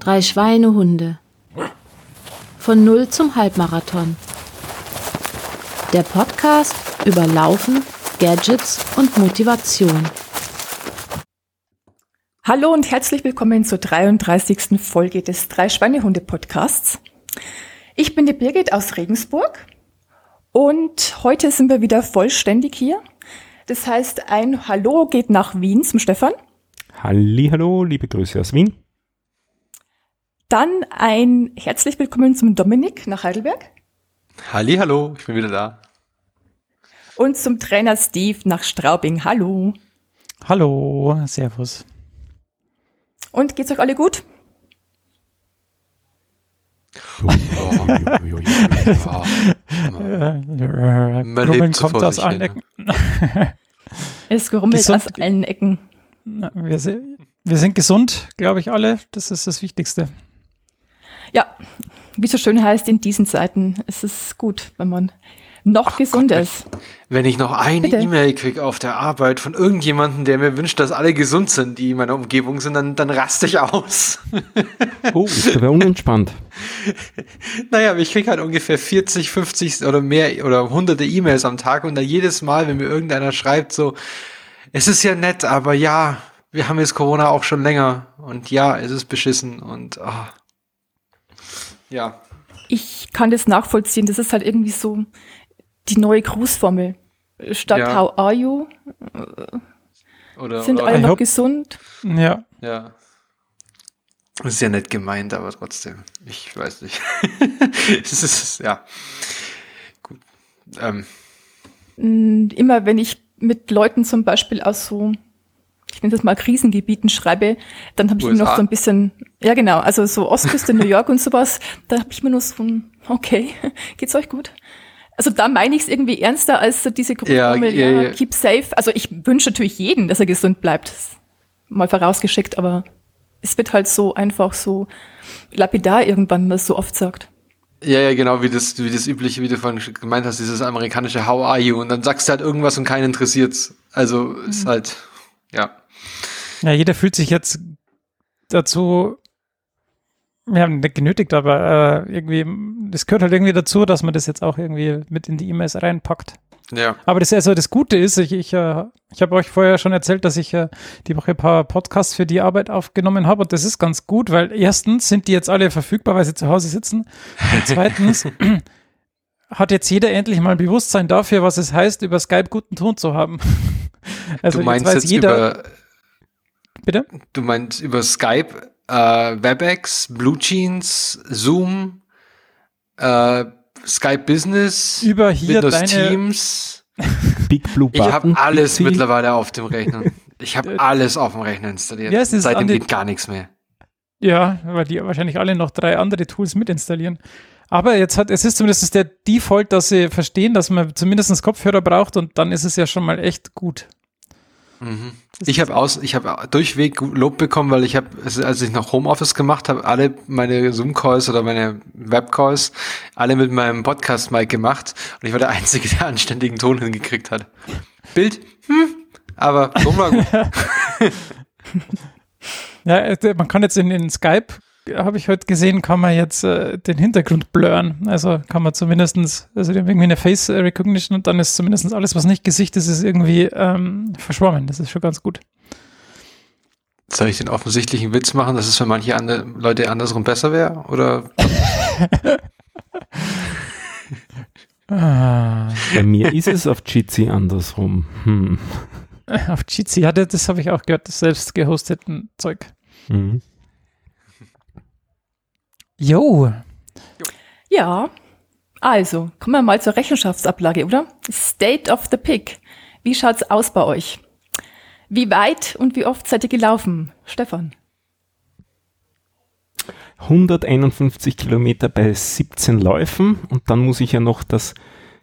Drei Schweinehunde. Von Null zum Halbmarathon. Der Podcast über Laufen, Gadgets und Motivation. Hallo und herzlich willkommen zur 33. Folge des Drei Schweinehunde Podcasts. Ich bin die Birgit aus Regensburg und heute sind wir wieder vollständig hier. Das heißt, ein Hallo geht nach Wien zum Stefan. Hallo, liebe Grüße aus Wien. Dann ein herzlich willkommen zum Dominik nach Heidelberg. Halli, hallo, ich bin wieder da. Und zum Trainer Steve nach Straubing. Hallo. Hallo, Servus. Und geht's euch alle gut? Grummeln kommt aus allen Ecken. Es grummelt aus allen Ecken. Wir sind, wir sind gesund, glaube ich, alle. Das ist das Wichtigste. Ja, wie so schön heißt, in diesen Zeiten ist es gut, wenn man noch Ach gesund Gott, ist. Wenn ich noch eine E-Mail kriege auf der Arbeit von irgendjemandem, der mir wünscht, dass alle gesund sind, die in meiner Umgebung sind, dann, dann raste ich aus. oh, ist aber unentspannt. naja, ich kriege halt ungefähr 40, 50 oder mehr oder hunderte E-Mails am Tag und da jedes Mal, wenn mir irgendeiner schreibt, so, es ist ja nett, aber ja, wir haben jetzt Corona auch schon länger und ja, es ist beschissen und oh. Ja. Ich kann das nachvollziehen. Das ist halt irgendwie so, die neue Grußformel. Statt ja. How are you? Oder, sind oder alle noch gesund? Ja. Ja. Das ist ja nett gemeint, aber trotzdem. Ich weiß nicht. es ist, ja. Gut. Ähm. Immer wenn ich mit Leuten zum Beispiel aus so, ich nenne das mal Krisengebieten schreibe, dann habe ich USA. immer noch so ein bisschen, ja genau, also so Ostküste New York und sowas, da habe ich mir nur so ein, okay, geht's euch gut? Also da meine ich es irgendwie ernster als so diese Grundformel, ja, ja, ja, keep safe. Also ich wünsche natürlich jeden, dass er gesund bleibt. Mal vorausgeschickt, aber es wird halt so einfach so lapidar irgendwann, man es so oft sagt. Ja, ja, genau, wie das, wie das übliche, wie du vorhin gemeint hast, dieses amerikanische How are you? Und dann sagst du halt irgendwas und keinen interessiert's. Also mhm. ist halt, ja. Ja, jeder fühlt sich jetzt dazu wir haben nicht genötigt, aber äh, irgendwie, das gehört halt irgendwie dazu, dass man das jetzt auch irgendwie mit in die E-Mails reinpackt. Ja. Aber das also das Gute ist, ich, ich, äh, ich habe euch vorher schon erzählt, dass ich äh, die Woche ein paar Podcasts für die Arbeit aufgenommen habe und das ist ganz gut, weil erstens sind die jetzt alle verfügbar, weil sie zu Hause sitzen. Und zweitens hat jetzt jeder endlich mal ein Bewusstsein dafür, was es heißt, über Skype guten Ton zu haben. Also du meinst jetzt, jetzt jeder, über Bitte? Du meinst über Skype äh, WebEx, Blue Jeans, Zoom, äh, Skype Business, über hier Windows deine Teams. Big Blue Button. Ich habe alles mittlerweile auf dem Rechner. Ich habe alles auf dem Rechner installiert. Ja, Seitdem geht gar nichts mehr. Ja, weil die wahrscheinlich alle noch drei andere Tools mitinstallieren. Aber jetzt hat, es ist zumindest der Default, dass sie verstehen, dass man zumindest Kopfhörer braucht und dann ist es ja schon mal echt gut. Mhm. Ich habe aus, ich habe durchweg Lob bekommen, weil ich habe, als ich noch Homeoffice gemacht habe, alle meine Zoom-Calls oder meine Web-Calls alle mit meinem Podcast-Mic gemacht und ich war der Einzige, der anständigen Ton hingekriegt hat. Bild, hm, aber Ton war gut. ja, äh, man kann jetzt in, in Skype habe ich heute gesehen, kann man jetzt äh, den Hintergrund blurren. Also kann man zumindestens, also die haben irgendwie eine Face Recognition und dann ist zumindest alles, was nicht Gesicht ist, ist irgendwie ähm, verschwommen. Das ist schon ganz gut. Soll ich den offensichtlichen Witz machen, dass es für manche andere Leute andersrum besser wäre? Oder? ah. Bei mir ist es auf Jitsi andersrum. Hm. Auf Jitsi, ja, das habe ich auch gehört, das selbst gehosteten Zeug. Mhm. Jo. Ja, also kommen wir mal zur Rechenschaftsablage, oder? State of the Pick. Wie schaut's aus bei euch? Wie weit und wie oft seid ihr gelaufen, Stefan? 151 Kilometer bei 17 Läufen und dann muss ich ja noch das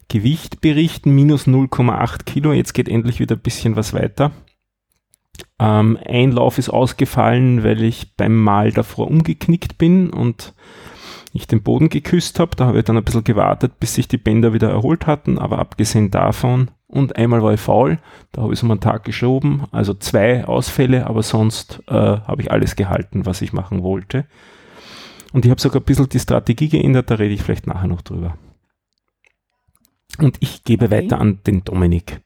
Gewicht berichten, minus 0,8 Kilo. Jetzt geht endlich wieder ein bisschen was weiter. Ähm, ein Lauf ist ausgefallen, weil ich beim Mal davor umgeknickt bin und ich den Boden geküsst habe. Da habe ich dann ein bisschen gewartet, bis sich die Bänder wieder erholt hatten. Aber abgesehen davon und einmal war ich faul, da habe ich es um einen Tag geschoben. Also zwei Ausfälle, aber sonst äh, habe ich alles gehalten, was ich machen wollte. Und ich habe sogar ein bisschen die Strategie geändert, da rede ich vielleicht nachher noch drüber. Und ich gebe okay. weiter an den Dominik.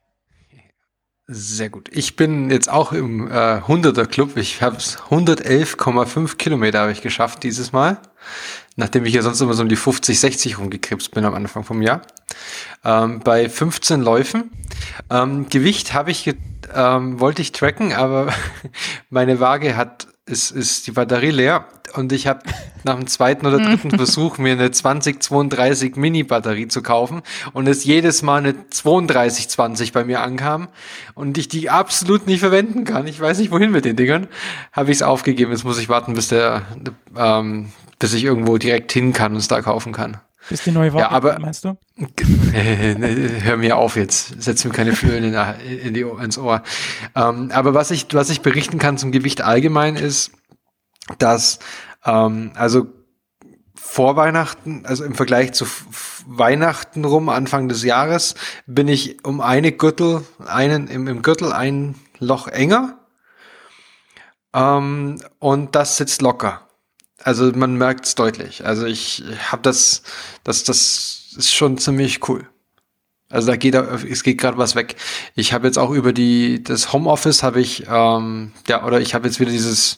Sehr gut. Ich bin jetzt auch im äh, 100er Club. Ich habe 111,5 Kilometer habe ich geschafft dieses Mal, nachdem ich ja sonst immer so um die 50, 60 rumgekrebst bin am Anfang vom Jahr. Ähm, bei 15 Läufen. Ähm, Gewicht habe ich ähm, wollte ich tracken, aber meine Waage hat ist, ist die Batterie leer und ich habe nach dem zweiten oder dritten Versuch mir eine 2032 Mini-Batterie zu kaufen und es jedes Mal eine 3220 bei mir ankam und ich die absolut nicht verwenden kann. Ich weiß nicht wohin mit den Dingern. Habe ich es aufgegeben. Jetzt muss ich warten, bis der, ähm, bis ich irgendwo direkt hin kann und es da kaufen kann. Ist die neue Waage, ja, aber, meinst du? Hör mir auf jetzt. Setz mir keine Flöhen in, in die, ins Ohr. Ähm, aber was ich, was ich berichten kann zum Gewicht allgemein ist, dass, ähm, also vor Weihnachten, also im Vergleich zu Weihnachten rum, Anfang des Jahres, bin ich um eine Gürtel, einen, im, im Gürtel ein Loch enger. Ähm, und das sitzt locker. Also man merkt es deutlich. Also ich habe das, das, das ist schon ziemlich cool. Also da geht es geht gerade was weg. Ich habe jetzt auch über die das Homeoffice habe ich ähm, ja oder ich habe jetzt wieder dieses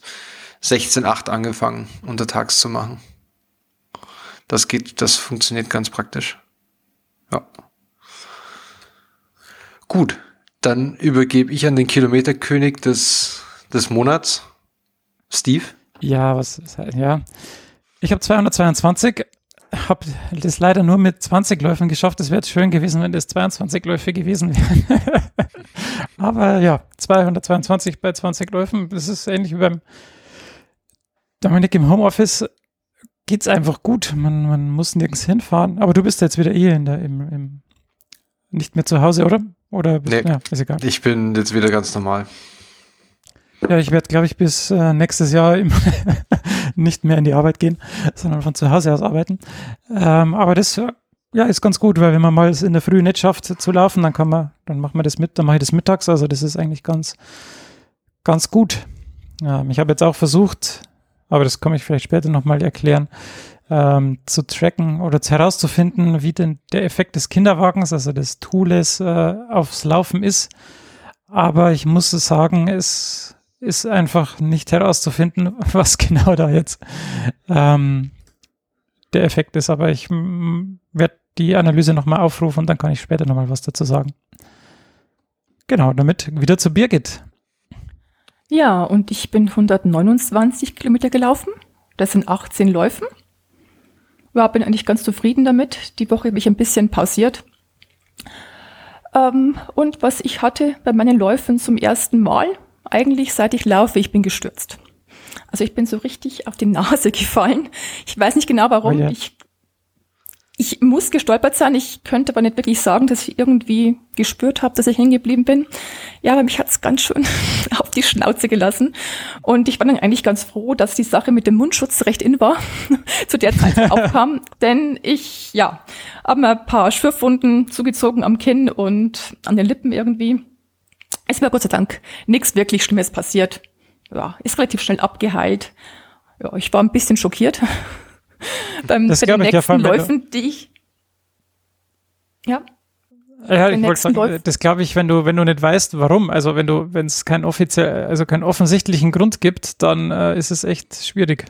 16:8 angefangen untertags zu machen. Das geht, das funktioniert ganz praktisch. Ja. Gut, dann übergebe ich an den Kilometerkönig des des Monats, Steve. Ja, was, ja. Ich habe 222, habe das leider nur mit 20 Läufen geschafft. Es wäre schön gewesen, wenn das 22 Läufe gewesen wären. Aber ja, 222 bei 20 Läufen, das ist ähnlich wie beim Dominik im Homeoffice. Geht es einfach gut. Man, man muss nirgends hinfahren. Aber du bist jetzt wieder eh in der, im, im nicht mehr zu Hause, oder? Oder nee, ja, ist egal. Ich bin jetzt wieder ganz normal. Ja, ich werde, glaube ich, bis äh, nächstes Jahr nicht mehr in die Arbeit gehen, sondern von zu Hause aus arbeiten. Ähm, aber das ja, ist ganz gut, weil wenn man mal in der Früh nicht schafft zu laufen, dann kann man, dann macht man das mit, dann mache ich das mittags. Also das ist eigentlich ganz, ganz gut. Ähm, ich habe jetzt auch versucht, aber das komme ich vielleicht später nochmal erklären, ähm, zu tracken oder herauszufinden, wie denn der Effekt des Kinderwagens, also des Tools, äh, aufs Laufen ist. Aber ich muss sagen, es ist einfach nicht herauszufinden, was genau da jetzt ähm, der Effekt ist. Aber ich werde die Analyse nochmal aufrufen und dann kann ich später nochmal was dazu sagen. Genau, damit wieder zu Birgit. Ja, und ich bin 129 Kilometer gelaufen. Das sind 18 Läufen. Ja, bin eigentlich ganz zufrieden damit. Die Woche habe ich ein bisschen pausiert. Ähm, und was ich hatte bei meinen Läufen zum ersten Mal, eigentlich seit ich laufe, ich bin gestürzt. Also ich bin so richtig auf die Nase gefallen. Ich weiß nicht genau warum. Oh ja. Ich, ich muss gestolpert sein. Ich könnte aber nicht wirklich sagen, dass ich irgendwie gespürt habe, dass ich hängen geblieben bin. Ja, aber mich hat's ganz schön auf die Schnauze gelassen. Und ich war dann eigentlich ganz froh, dass die Sache mit dem Mundschutz recht in war, zu der Zeit aufkam. Denn ich, ja, habe mir ein paar Schürfwunden zugezogen am Kinn und an den Lippen irgendwie. Es war Gott sei Dank nichts wirklich Schlimmes passiert. Ja, ist relativ schnell abgeheilt. Ja, ich war ein bisschen schockiert beim das bei den nächsten ja, Läufen, die ich ja. Ja, ich wollte sagen, Läufen. das glaube ich, wenn du, wenn du nicht weißt, warum, also wenn du, wenn es keinen offiziell, also keinen offensichtlichen Grund gibt, dann äh, ist es echt schwierig.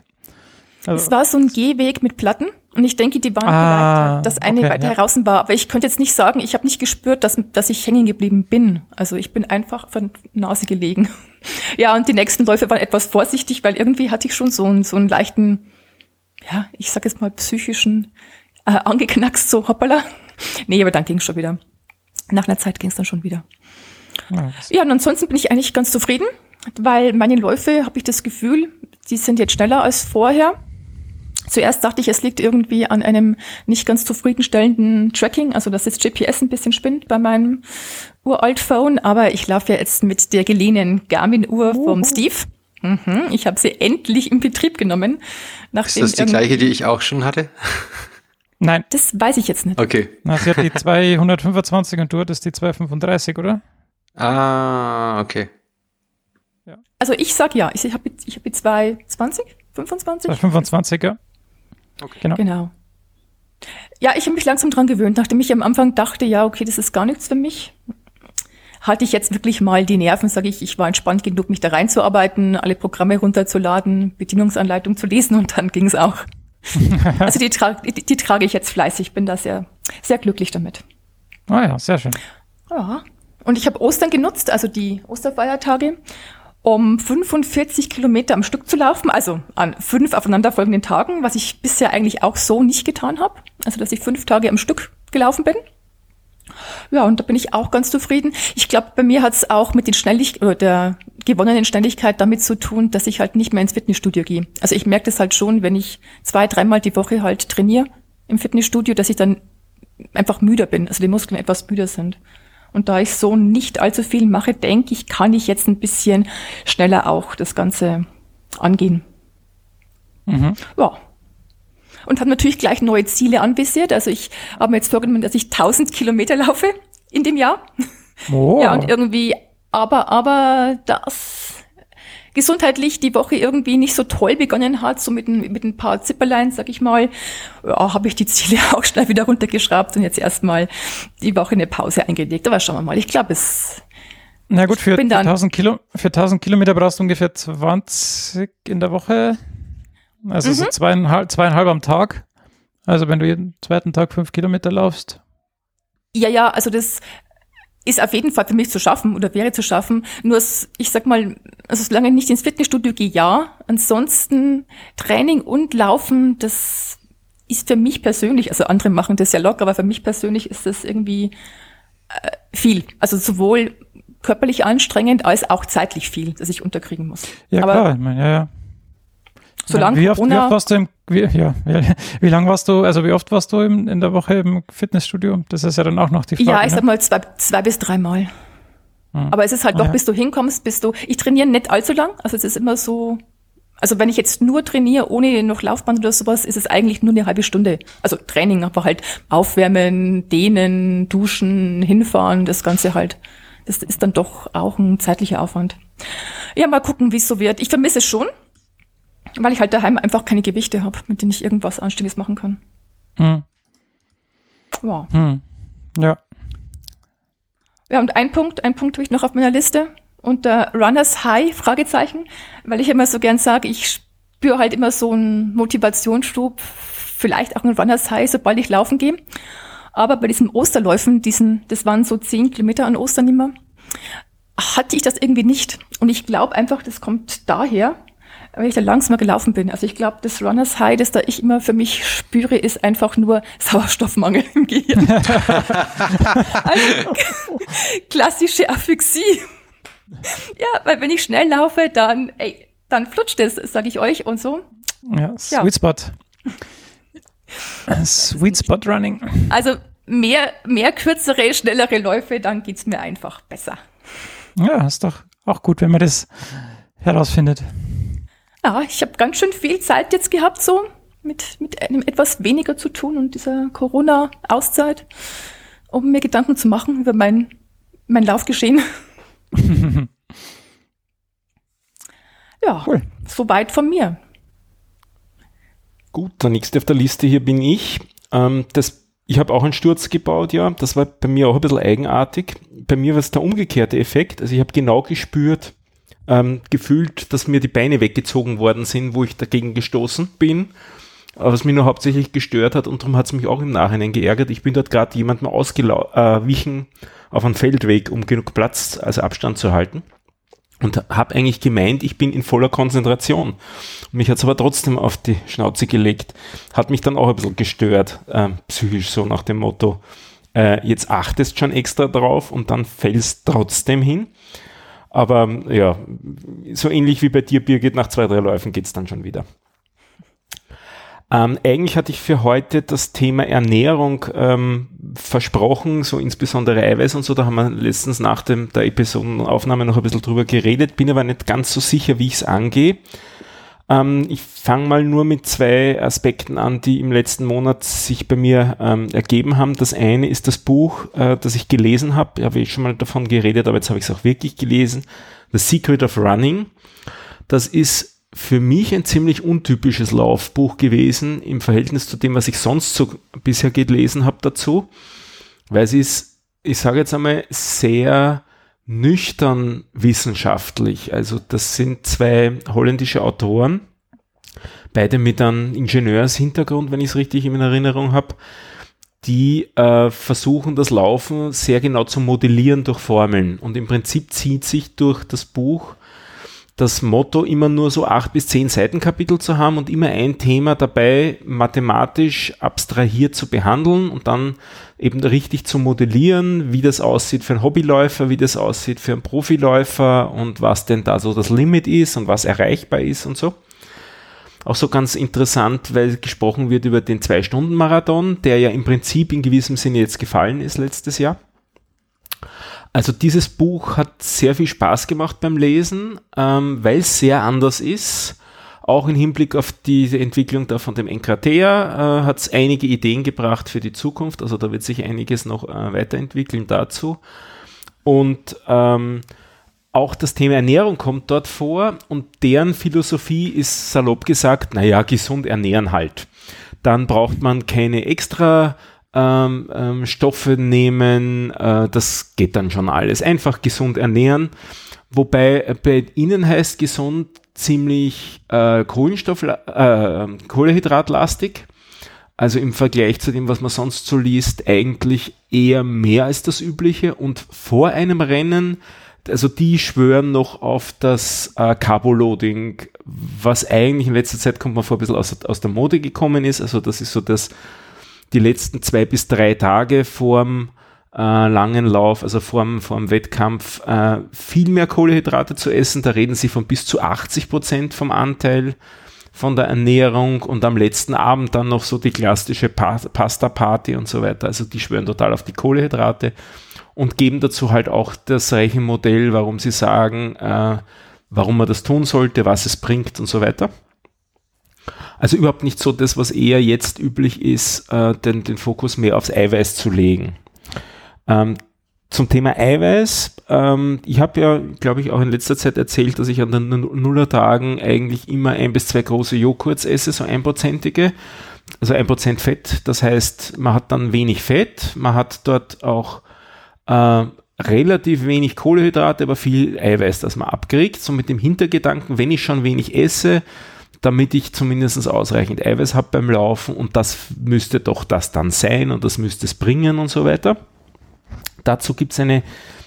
Also, es war so ein Gehweg mit Platten und ich denke, die waren ah, dass eine okay, weiter ja. draußen war. Aber ich könnte jetzt nicht sagen, ich habe nicht gespürt, dass, dass ich hängen geblieben bin. Also ich bin einfach von Nase gelegen. ja, und die nächsten Läufe waren etwas vorsichtig, weil irgendwie hatte ich schon so einen, so einen leichten, ja, ich sag jetzt mal psychischen, äh, angeknackst, so hoppala. nee, aber dann ging es schon wieder. Nach einer Zeit ging es dann schon wieder. Ja, ja, und ansonsten bin ich eigentlich ganz zufrieden, weil meine Läufe, habe ich das Gefühl, die sind jetzt schneller als vorher. Zuerst dachte ich, es liegt irgendwie an einem nicht ganz zufriedenstellenden Tracking, also dass das GPS ein bisschen spinnt bei meinem uralt Phone, aber ich laufe ja jetzt mit der geliehenen Garmin-Uhr vom Steve. Mhm, ich habe sie endlich in Betrieb genommen. Ist das die gleiche, die ich auch schon hatte? Nein. Das weiß ich jetzt nicht. Okay. Na, sie hat die 225 und du hattest die 235, oder? Ah, okay. Ja. Also ich sag ja, ich habe ich hab die 220, 25? 225, ja. Okay. Genau. genau. Ja, ich habe mich langsam dran gewöhnt, nachdem ich am Anfang dachte, ja, okay, das ist gar nichts für mich. Hatte ich jetzt wirklich mal die Nerven, sage ich, ich war entspannt genug, mich da reinzuarbeiten, alle Programme runterzuladen, Bedienungsanleitung zu lesen und dann ging es auch. also die, tra die, die, trage ich jetzt fleißig, bin da sehr, sehr glücklich damit. Ah ja, sehr schön. Ja. Und ich habe Ostern genutzt, also die Osterfeiertage, um 45 Kilometer am Stück zu laufen, also an fünf aufeinanderfolgenden Tagen, was ich bisher eigentlich auch so nicht getan habe. Also dass ich fünf Tage am Stück gelaufen bin. Ja, und da bin ich auch ganz zufrieden. Ich glaube, bei mir hat es auch mit den Schnelligkeit oder der gewonnenen Schnelligkeit damit zu tun, dass ich halt nicht mehr ins Fitnessstudio gehe. Also ich merke das halt schon, wenn ich zwei, dreimal die Woche halt trainiere im Fitnessstudio, dass ich dann einfach müder bin, also die Muskeln etwas müder sind. Und da ich so nicht allzu viel mache, denke ich, kann ich jetzt ein bisschen schneller auch das Ganze angehen. Mhm. Ja, und habe natürlich gleich neue Ziele anvisiert. Also ich habe mir jetzt vorgenommen, dass ich 1000 Kilometer laufe in dem Jahr. Oh. Ja, und irgendwie, aber, aber das gesundheitlich die Woche irgendwie nicht so toll begonnen hat, so mit ein, mit ein paar Zipperlein, sag ich mal, ja, habe ich die Ziele auch schnell wieder runtergeschraubt und jetzt erstmal die Woche eine Pause eingelegt. Aber schauen wir mal. Ich glaube, es na gut, für, für, 1000 Kilo, für 1000 Kilometer brauchst du ungefähr 20 in der Woche. Also mhm. so zweieinhalb, zweieinhalb am Tag. Also wenn du jeden zweiten Tag fünf Kilometer laufst. Ja, ja, also das ist auf jeden Fall für mich zu schaffen oder wäre zu schaffen. Nur, ich sag mal, also solange ich nicht ins Fitnessstudio gehe, ja. Ansonsten Training und Laufen, das ist für mich persönlich, also andere machen das ja locker, aber für mich persönlich ist das irgendwie äh, viel. Also sowohl körperlich anstrengend als auch zeitlich viel, dass ich unterkriegen muss. Ja, aber klar, ich meine, ja, ja. Solange wie, oft, wie oft warst du im, wie, ja, wie, wie lang warst du, also wie oft warst du im, in der Woche im Fitnessstudio? Das ist ja dann auch noch die Frage. Ja, ich ne? sag mal zwei, zwei bis dreimal. Hm. Aber es ist halt doch, ja. bis du hinkommst, bis du, ich trainiere nicht allzu lang, also es ist immer so, also wenn ich jetzt nur trainiere, ohne noch Laufband oder sowas, ist es eigentlich nur eine halbe Stunde. Also Training, aber halt aufwärmen, dehnen, duschen, hinfahren, das Ganze halt. Das ist dann doch auch ein zeitlicher Aufwand. Ja, mal gucken, wie es so wird. Ich vermisse es schon, weil ich halt daheim einfach keine Gewichte habe, mit denen ich irgendwas Anständiges machen kann. Hm. Ja. Hm. Ja. Ja, und ein Punkt, ein Punkt habe ich noch auf meiner Liste. Unter Runners High, Fragezeichen, weil ich immer so gern sage, ich spüre halt immer so einen Motivationsstub, vielleicht auch einen Runners High, sobald ich laufen gehe. Aber bei diesen Osterläufen, diesen, das waren so zehn Kilometer an Ostern immer, hatte ich das irgendwie nicht. Und ich glaube einfach, das kommt daher, weil ich da langsamer gelaufen bin. Also ich glaube, das Runners High, das da ich immer für mich spüre, ist einfach nur Sauerstoffmangel im Gehirn. also, klassische Asphyxie. Ja, weil wenn ich schnell laufe, dann, ey, dann flutscht es, sage ich euch und so. Ja, Sweet ja. Spot. Sweet Spot Running. Also mehr, mehr kürzere, schnellere Läufe, dann geht's mir einfach besser. Ja, ist doch auch gut, wenn man das herausfindet. Ja, ich habe ganz schön viel Zeit jetzt gehabt, so mit, mit einem etwas weniger zu tun und dieser Corona-Auszeit, um mir Gedanken zu machen über mein, mein Laufgeschehen. ja, cool. soweit von mir. Gut, der nächste auf der Liste hier bin ich. Ähm, das, ich habe auch einen Sturz gebaut, ja. Das war bei mir auch ein bisschen eigenartig. Bei mir war es der umgekehrte Effekt. Also ich habe genau gespürt, ähm, gefühlt, dass mir die Beine weggezogen worden sind, wo ich dagegen gestoßen bin. Was mich nur hauptsächlich gestört hat und darum hat es mich auch im Nachhinein geärgert. Ich bin dort gerade jemandem ausgewichen äh, auf einen Feldweg, um genug Platz, also Abstand zu halten. Und habe eigentlich gemeint, ich bin in voller Konzentration. Mich hat es aber trotzdem auf die Schnauze gelegt. Hat mich dann auch ein bisschen gestört, äh, psychisch so nach dem Motto, äh, jetzt achtest schon extra drauf und dann fällst trotzdem hin. Aber ja, so ähnlich wie bei dir, Birgit, nach zwei, drei Läufen geht es dann schon wieder. Ähm, eigentlich hatte ich für heute das Thema Ernährung ähm, versprochen, so insbesondere Eiweiß und so. Da haben wir letztens nach dem, der Episodenaufnahme noch ein bisschen drüber geredet, bin aber nicht ganz so sicher, wie ich es angehe. Ähm, ich fange mal nur mit zwei Aspekten an, die im letzten Monat sich bei mir ähm, ergeben haben. Das eine ist das Buch, äh, das ich gelesen habe. Ich habe eh schon mal davon geredet, aber jetzt habe ich es auch wirklich gelesen. The Secret of Running. Das ist für mich ein ziemlich untypisches Laufbuch gewesen im Verhältnis zu dem, was ich sonst so bisher gelesen habe dazu, weil sie ist, ich sage jetzt einmal, sehr nüchtern wissenschaftlich. Also das sind zwei holländische Autoren, beide mit einem Ingenieurshintergrund, wenn ich es richtig in Erinnerung habe, die äh, versuchen das Laufen sehr genau zu modellieren durch Formeln. Und im Prinzip zieht sich durch das Buch das Motto, immer nur so acht bis zehn Seitenkapitel zu haben und immer ein Thema dabei mathematisch abstrahiert zu behandeln und dann eben richtig zu modellieren, wie das aussieht für einen Hobbyläufer, wie das aussieht für einen Profiläufer und was denn da so das Limit ist und was erreichbar ist und so. Auch so ganz interessant, weil gesprochen wird über den Zwei-Stunden-Marathon, der ja im Prinzip in gewissem Sinne jetzt gefallen ist letztes Jahr. Also dieses Buch hat sehr viel Spaß gemacht beim Lesen, ähm, weil es sehr anders ist. Auch im Hinblick auf die Entwicklung da von dem Enkratea äh, hat es einige Ideen gebracht für die Zukunft. Also da wird sich einiges noch äh, weiterentwickeln dazu. Und ähm, auch das Thema Ernährung kommt dort vor und deren Philosophie ist salopp gesagt, naja, gesund ernähren halt. Dann braucht man keine extra ähm, ähm, Stoffe nehmen, äh, das geht dann schon alles. Einfach gesund ernähren. Wobei äh, bei Ihnen heißt gesund ziemlich äh, Kohlenstoff, äh, Kohlehydratlastig. Also im Vergleich zu dem, was man sonst so liest, eigentlich eher mehr als das Übliche. Und vor einem Rennen, also die schwören noch auf das äh, Carboloading, was eigentlich in letzter Zeit kommt man vor ein bisschen aus, aus der Mode gekommen ist. Also das ist so das die letzten zwei bis drei Tage vorm äh, langen Lauf, also vorm, vorm Wettkampf, äh, viel mehr Kohlehydrate zu essen. Da reden sie von bis zu 80 Prozent vom Anteil von der Ernährung und am letzten Abend dann noch so die klassische pa Pasta-Party und so weiter. Also die schwören total auf die Kohlehydrate und geben dazu halt auch das Rechenmodell, warum sie sagen, äh, warum man das tun sollte, was es bringt und so weiter. Also überhaupt nicht so das, was eher jetzt üblich ist, äh, den, den Fokus mehr aufs Eiweiß zu legen. Ähm, zum Thema Eiweiß, ähm, ich habe ja, glaube ich, auch in letzter Zeit erzählt, dass ich an den Nullertagen eigentlich immer ein bis zwei große Joghurts esse, so einprozentige, also ein Prozent Fett. Das heißt, man hat dann wenig Fett, man hat dort auch äh, relativ wenig Kohlehydrate, aber viel Eiweiß, das man abkriegt. So mit dem Hintergedanken, wenn ich schon wenig esse, damit ich zumindest ausreichend Eiweiß habe beim Laufen und das müsste doch das dann sein und das müsste es bringen und so weiter. Dazu gibt es eine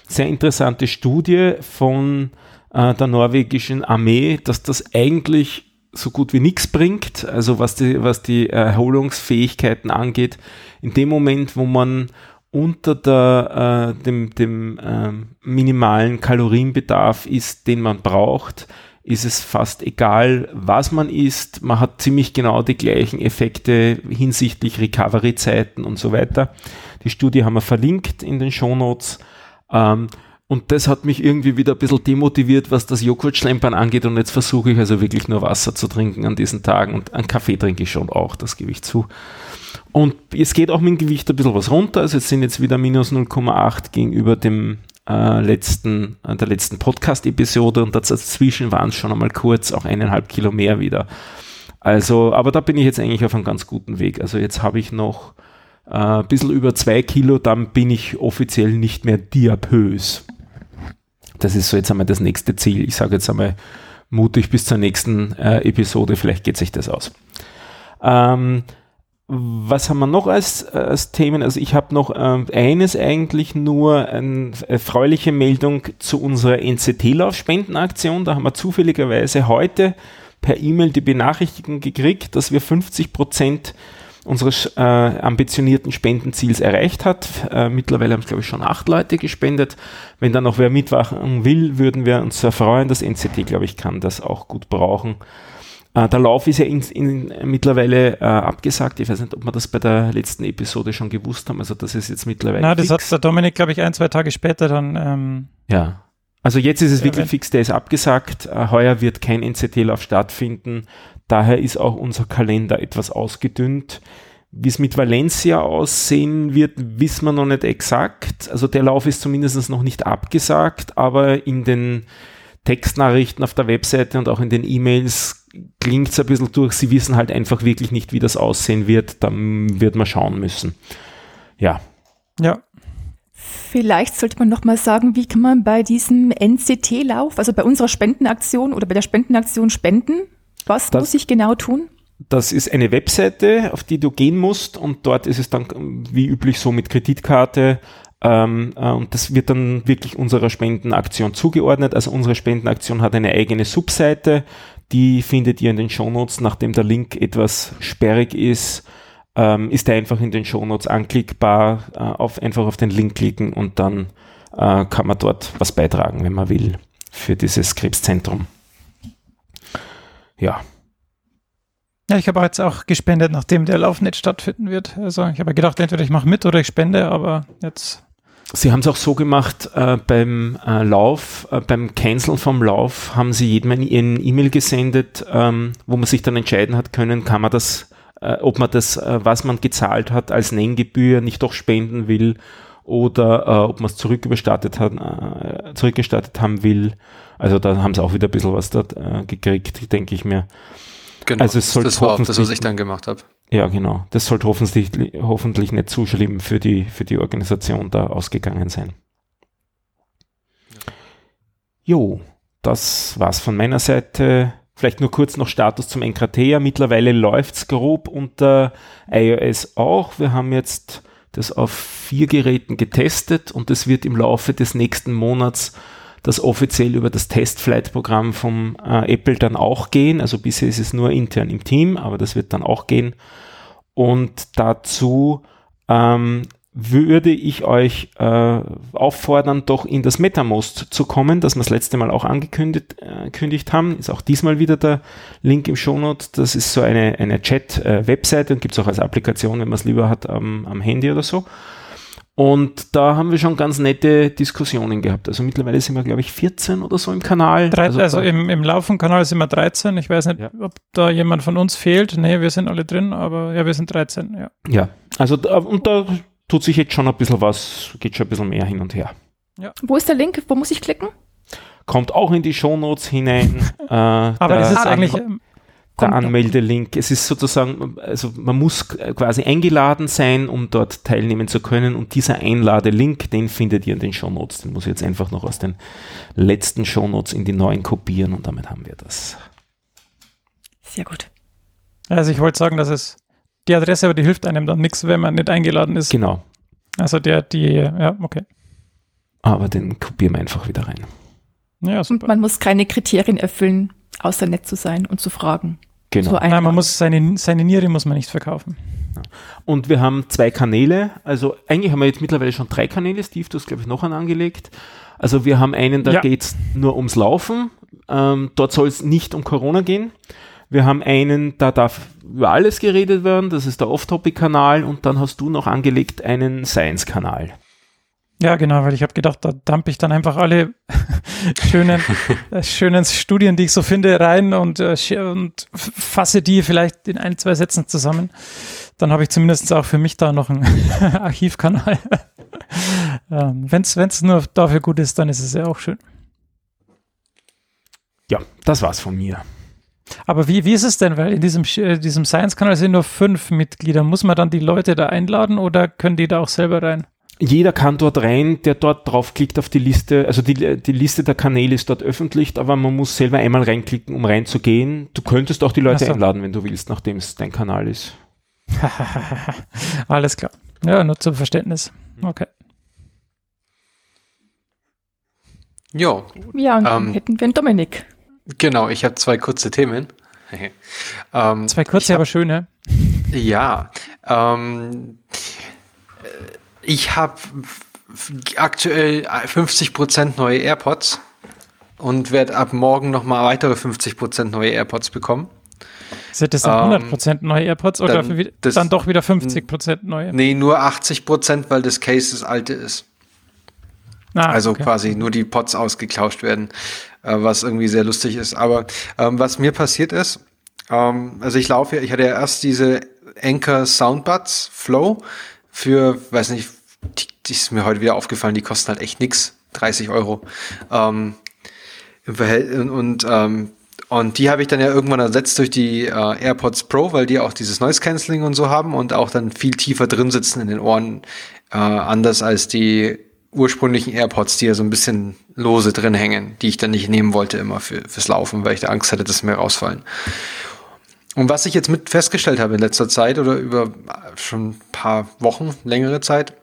sehr interessante Studie von äh, der norwegischen Armee, dass das eigentlich so gut wie nichts bringt, also was die, was die Erholungsfähigkeiten angeht. In dem Moment, wo man unter der, äh, dem, dem äh, minimalen Kalorienbedarf ist, den man braucht, ist es fast egal, was man isst. Man hat ziemlich genau die gleichen Effekte hinsichtlich Recovery-Zeiten und so weiter. Die Studie haben wir verlinkt in den Shownotes. Ähm, und das hat mich irgendwie wieder ein bisschen demotiviert, was das Joghurtschlempern angeht. Und jetzt versuche ich also wirklich nur Wasser zu trinken an diesen Tagen. Und einen Kaffee trinke ich schon auch, das gebe ich zu. Und es geht auch mit dem Gewicht ein bisschen was runter. Also es sind jetzt wieder minus 0,8 gegenüber dem äh, letzten, äh, der letzten Podcast-Episode und dazwischen waren es schon einmal kurz auch eineinhalb Kilo mehr wieder. Also, aber da bin ich jetzt eigentlich auf einem ganz guten Weg. Also jetzt habe ich noch äh, ein bisschen über zwei Kilo, dann bin ich offiziell nicht mehr diapös. Das ist so jetzt einmal das nächste Ziel. Ich sage jetzt einmal mutig bis zur nächsten äh, Episode, vielleicht geht sich das aus. Ähm, was haben wir noch als, als Themen? Also ich habe noch ähm, eines eigentlich nur, eine erfreuliche Meldung zu unserer NCT-Laufspendenaktion. Da haben wir zufälligerweise heute per E-Mail die Benachrichtigung gekriegt, dass wir 50 Prozent unseres äh, ambitionierten Spendenziels erreicht hat. Äh, mittlerweile haben es, glaube ich, schon acht Leute gespendet. Wenn da noch wer mitmachen will, würden wir uns sehr freuen. Das NCT, glaube ich, kann das auch gut brauchen. Äh, der Lauf ist ja in, in, mittlerweile äh, abgesagt. Ich weiß nicht, ob wir das bei der letzten Episode schon gewusst haben. Also das ist jetzt mittlerweile. Na, das fix. hat der Dominik, glaube ich, ein, zwei Tage später dann. Ähm, ja. Also jetzt ist es wirklich fix, der ist abgesagt. Äh, heuer wird kein NCT-Lauf stattfinden. Daher ist auch unser Kalender etwas ausgedünnt. Wie es mit Valencia aussehen wird, wissen wir noch nicht exakt. Also der Lauf ist zumindest noch nicht abgesagt, aber in den Textnachrichten auf der Webseite und auch in den E-Mails klingt es ein bisschen durch. Sie wissen halt einfach wirklich nicht, wie das aussehen wird. Dann wird man schauen müssen. Ja. Ja. Vielleicht sollte man noch mal sagen, wie kann man bei diesem NCT-Lauf, also bei unserer Spendenaktion oder bei der Spendenaktion spenden? Was das, muss ich genau tun? Das ist eine Webseite, auf die du gehen musst und dort ist es dann wie üblich so mit Kreditkarte ähm, äh, und das wird dann wirklich unserer Spendenaktion zugeordnet. Also unsere Spendenaktion hat eine eigene Subseite, die findet ihr in den Shownotes, nachdem der Link etwas sperrig ist. Ähm, ist er einfach in den Shownotes anklickbar, äh, auf, einfach auf den Link klicken und dann äh, kann man dort was beitragen, wenn man will, für dieses Krebszentrum. Ja. Ja, ich habe jetzt auch gespendet, nachdem der Lauf nicht stattfinden wird. Also ich habe gedacht, entweder ich mache mit oder ich spende, aber jetzt. Sie haben es auch so gemacht, äh, beim äh, Lauf, äh, beim Cancel vom Lauf haben Sie jedem ein E-Mail gesendet, ähm, wo man sich dann entscheiden hat können, kann man das, äh, ob man das, äh, was man gezahlt hat, als Nenngebühr nicht doch spenden will oder äh, ob man es zurückgestattet haben will. Also da haben sie auch wieder ein bisschen was da äh, gekriegt, denke ich mir. Genau, also es das war auch das, was ich dann gemacht habe. Ja, genau. Das sollte hoffentlich, hoffentlich nicht zu schlimm für die, für die Organisation da ausgegangen sein. Jo, das war's von meiner Seite. Vielleicht nur kurz noch Status zum Enkratea. Mittlerweile läuft's grob unter iOS auch. Wir haben jetzt das auf vier Geräten getestet und es wird im Laufe des nächsten Monats das offiziell über das Testflight-Programm vom äh, Apple dann auch gehen. Also bisher ist es nur intern im Team, aber das wird dann auch gehen. Und dazu ähm, würde ich euch äh, auffordern, doch in das MetaMost zu kommen, das wir das letzte Mal auch angekündigt äh, haben. Ist auch diesmal wieder der Link im Shownote. Das ist so eine, eine Chat-Webseite und gibt es auch als Applikation, wenn man es lieber hat am, am Handy oder so. Und da haben wir schon ganz nette Diskussionen gehabt. Also mittlerweile sind wir, glaube ich, 14 oder so im Kanal. 13, also, also im, im Laufen-Kanal sind wir 13. Ich weiß nicht, ja. ob da jemand von uns fehlt. Nee, wir sind alle drin, aber ja, wir sind 13, ja. Ja, also und da tut sich jetzt schon ein bisschen was, geht schon ein bisschen mehr hin und her. Ja. Wo ist der Link? Wo muss ich klicken? Kommt auch in die Shownotes hinein. äh, aber das ist eigentlich der Anmeldelink. Es ist sozusagen, also man muss quasi eingeladen sein, um dort teilnehmen zu können. Und dieser Einladelink, den findet ihr in den Shownotes. Den muss ich jetzt einfach noch aus den letzten Shownotes in die neuen kopieren und damit haben wir das. Sehr gut. Also ich wollte sagen, dass es die Adresse, aber die hilft einem dann nichts, wenn man nicht eingeladen ist. Genau. Also der, die, ja, okay. Aber den kopieren wir einfach wieder rein. Ja, super. Und man muss keine Kriterien erfüllen, außer nett zu sein und zu fragen. Genau. So Nein, man muss seine, seine Niere muss man nicht verkaufen. Und wir haben zwei Kanäle. Also eigentlich haben wir jetzt mittlerweile schon drei Kanäle. Steve, du hast, glaube ich, noch einen angelegt. Also wir haben einen, da ja. geht es nur ums Laufen. Ähm, dort soll es nicht um Corona gehen. Wir haben einen, da darf über alles geredet werden. Das ist der Off-Topic-Kanal. Und dann hast du noch angelegt einen Science-Kanal. Ja, genau, weil ich habe gedacht, da dampe ich dann einfach alle schönen, äh, schönen Studien, die ich so finde, rein und, äh, und fasse die vielleicht in ein, zwei Sätzen zusammen. Dann habe ich zumindest auch für mich da noch einen Archivkanal. ähm, Wenn es nur dafür gut ist, dann ist es ja auch schön. Ja, das war's von mir. Aber wie, wie ist es denn? Weil in diesem, äh, diesem Science-Kanal sind nur fünf Mitglieder. Muss man dann die Leute da einladen oder können die da auch selber rein? Jeder kann dort rein, der dort draufklickt auf die Liste. Also die, die Liste der Kanäle ist dort öffentlich, aber man muss selber einmal reinklicken, um reinzugehen. Du könntest auch die Leute so. einladen, wenn du willst, nachdem es dein Kanal ist. Alles klar. Ja, nur zum Verständnis. Okay. Jo. Ja, und dann ähm, hätten wir einen Dominik. Genau, ich habe zwei kurze Themen. ähm, zwei kurze, hab, aber schöne. Ja. Ähm, ich habe aktuell 50% neue AirPods und werde ab morgen nochmal weitere 50% neue AirPods bekommen. Sind das dann ähm, 100% neue AirPods oder dann, das, dann doch wieder 50% neue? Nee, nur 80%, weil das Case das alte ist. Ah, also okay. quasi nur die Pods ausgeklauscht werden, äh, was irgendwie sehr lustig ist. Aber ähm, was mir passiert ist, ähm, also ich laufe ja, ich hatte ja erst diese Anchor Soundbuds Flow für, weiß nicht, die, die ist mir heute wieder aufgefallen, die kosten halt echt nix, 30 Euro. Ähm, und ähm, und die habe ich dann ja irgendwann ersetzt durch die äh, AirPods Pro, weil die auch dieses Noise Cancelling und so haben und auch dann viel tiefer drin sitzen in den Ohren, äh, anders als die ursprünglichen AirPods, die ja so ein bisschen lose drin hängen, die ich dann nicht nehmen wollte immer für, fürs Laufen, weil ich da Angst hatte, dass sie mir rausfallen. Und was ich jetzt mit festgestellt habe in letzter Zeit oder über schon ein paar Wochen, längere Zeit,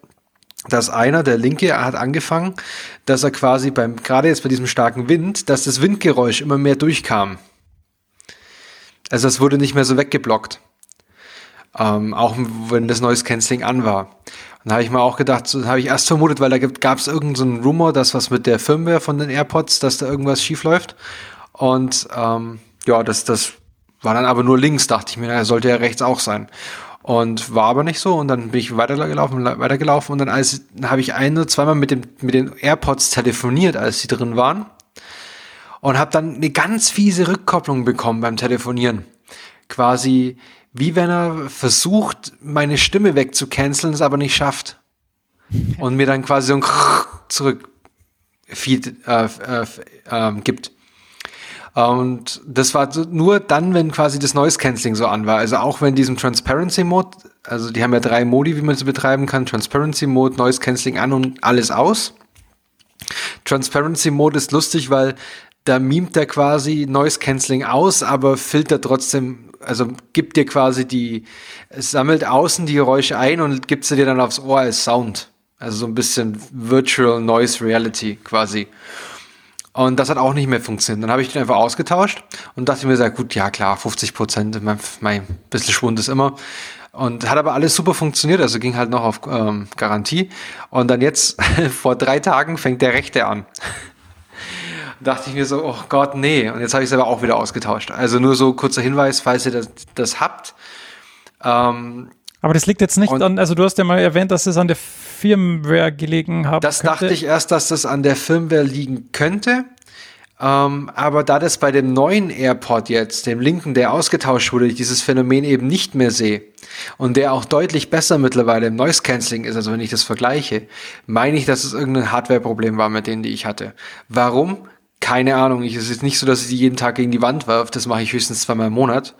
dass einer, der Linke, hat angefangen, dass er quasi beim, gerade jetzt bei diesem starken Wind, dass das Windgeräusch immer mehr durchkam. Also es wurde nicht mehr so weggeblockt. Ähm, auch wenn das Noise Cancelling an war. Dann habe ich mal auch gedacht, so habe ich erst vermutet, weil da gab es irgendeinen so Rumor, dass was mit der Firmware von den AirPods, dass da irgendwas schief läuft. Und ähm, ja, das, das war dann aber nur links, dachte ich mir, er sollte ja rechts auch sein. Und war aber nicht so. Und dann bin ich weitergelaufen, weitergelaufen. Und dann, als, habe ich ein oder zweimal mit, dem, mit den AirPods telefoniert, als sie drin waren. Und habe dann eine ganz fiese Rückkopplung bekommen beim Telefonieren. Quasi, wie wenn er versucht, meine Stimme wegzucanceln, es aber nicht schafft. Und mir dann quasi so ein zurück Feed äh, äh, äh, gibt. Und das war nur dann, wenn quasi das Noise Cancelling so an war. Also auch wenn diesem Transparency Mode, also die haben ja drei Modi, wie man sie betreiben kann. Transparency Mode, Noise Cancelling an und alles aus. Transparency Mode ist lustig, weil da mimt er quasi Noise Cancelling aus, aber filtert trotzdem, also gibt dir quasi die, es sammelt außen die Geräusche ein und gibt sie dir dann aufs Ohr als Sound. Also so ein bisschen Virtual Noise Reality quasi. Und das hat auch nicht mehr funktioniert. Dann habe ich den einfach ausgetauscht und dachte mir, sehr gut, ja klar, 50 Prozent, mein, mein bisschen Schwund ist immer. Und hat aber alles super funktioniert, also ging halt noch auf ähm, Garantie. Und dann jetzt, vor drei Tagen, fängt der Rechte an dachte ich mir so, oh Gott, nee. Und jetzt habe ich es aber auch wieder ausgetauscht. Also nur so kurzer Hinweis, falls ihr das, das habt. Ähm, aber das liegt jetzt nicht an, also du hast ja mal erwähnt, dass es an der Firmware gelegen hat. Das könnte. dachte ich erst, dass das an der Firmware liegen könnte. Ähm, aber da das bei dem neuen AirPod jetzt, dem linken, der ausgetauscht wurde, ich dieses Phänomen eben nicht mehr sehe und der auch deutlich besser mittlerweile im Noise Cancelling ist, also wenn ich das vergleiche, meine ich, dass es irgendein Hardware-Problem war mit denen, die ich hatte. Warum? keine Ahnung, ich, es ist jetzt nicht so, dass ich die jeden Tag gegen die Wand werfe, das mache ich höchstens zweimal im Monat.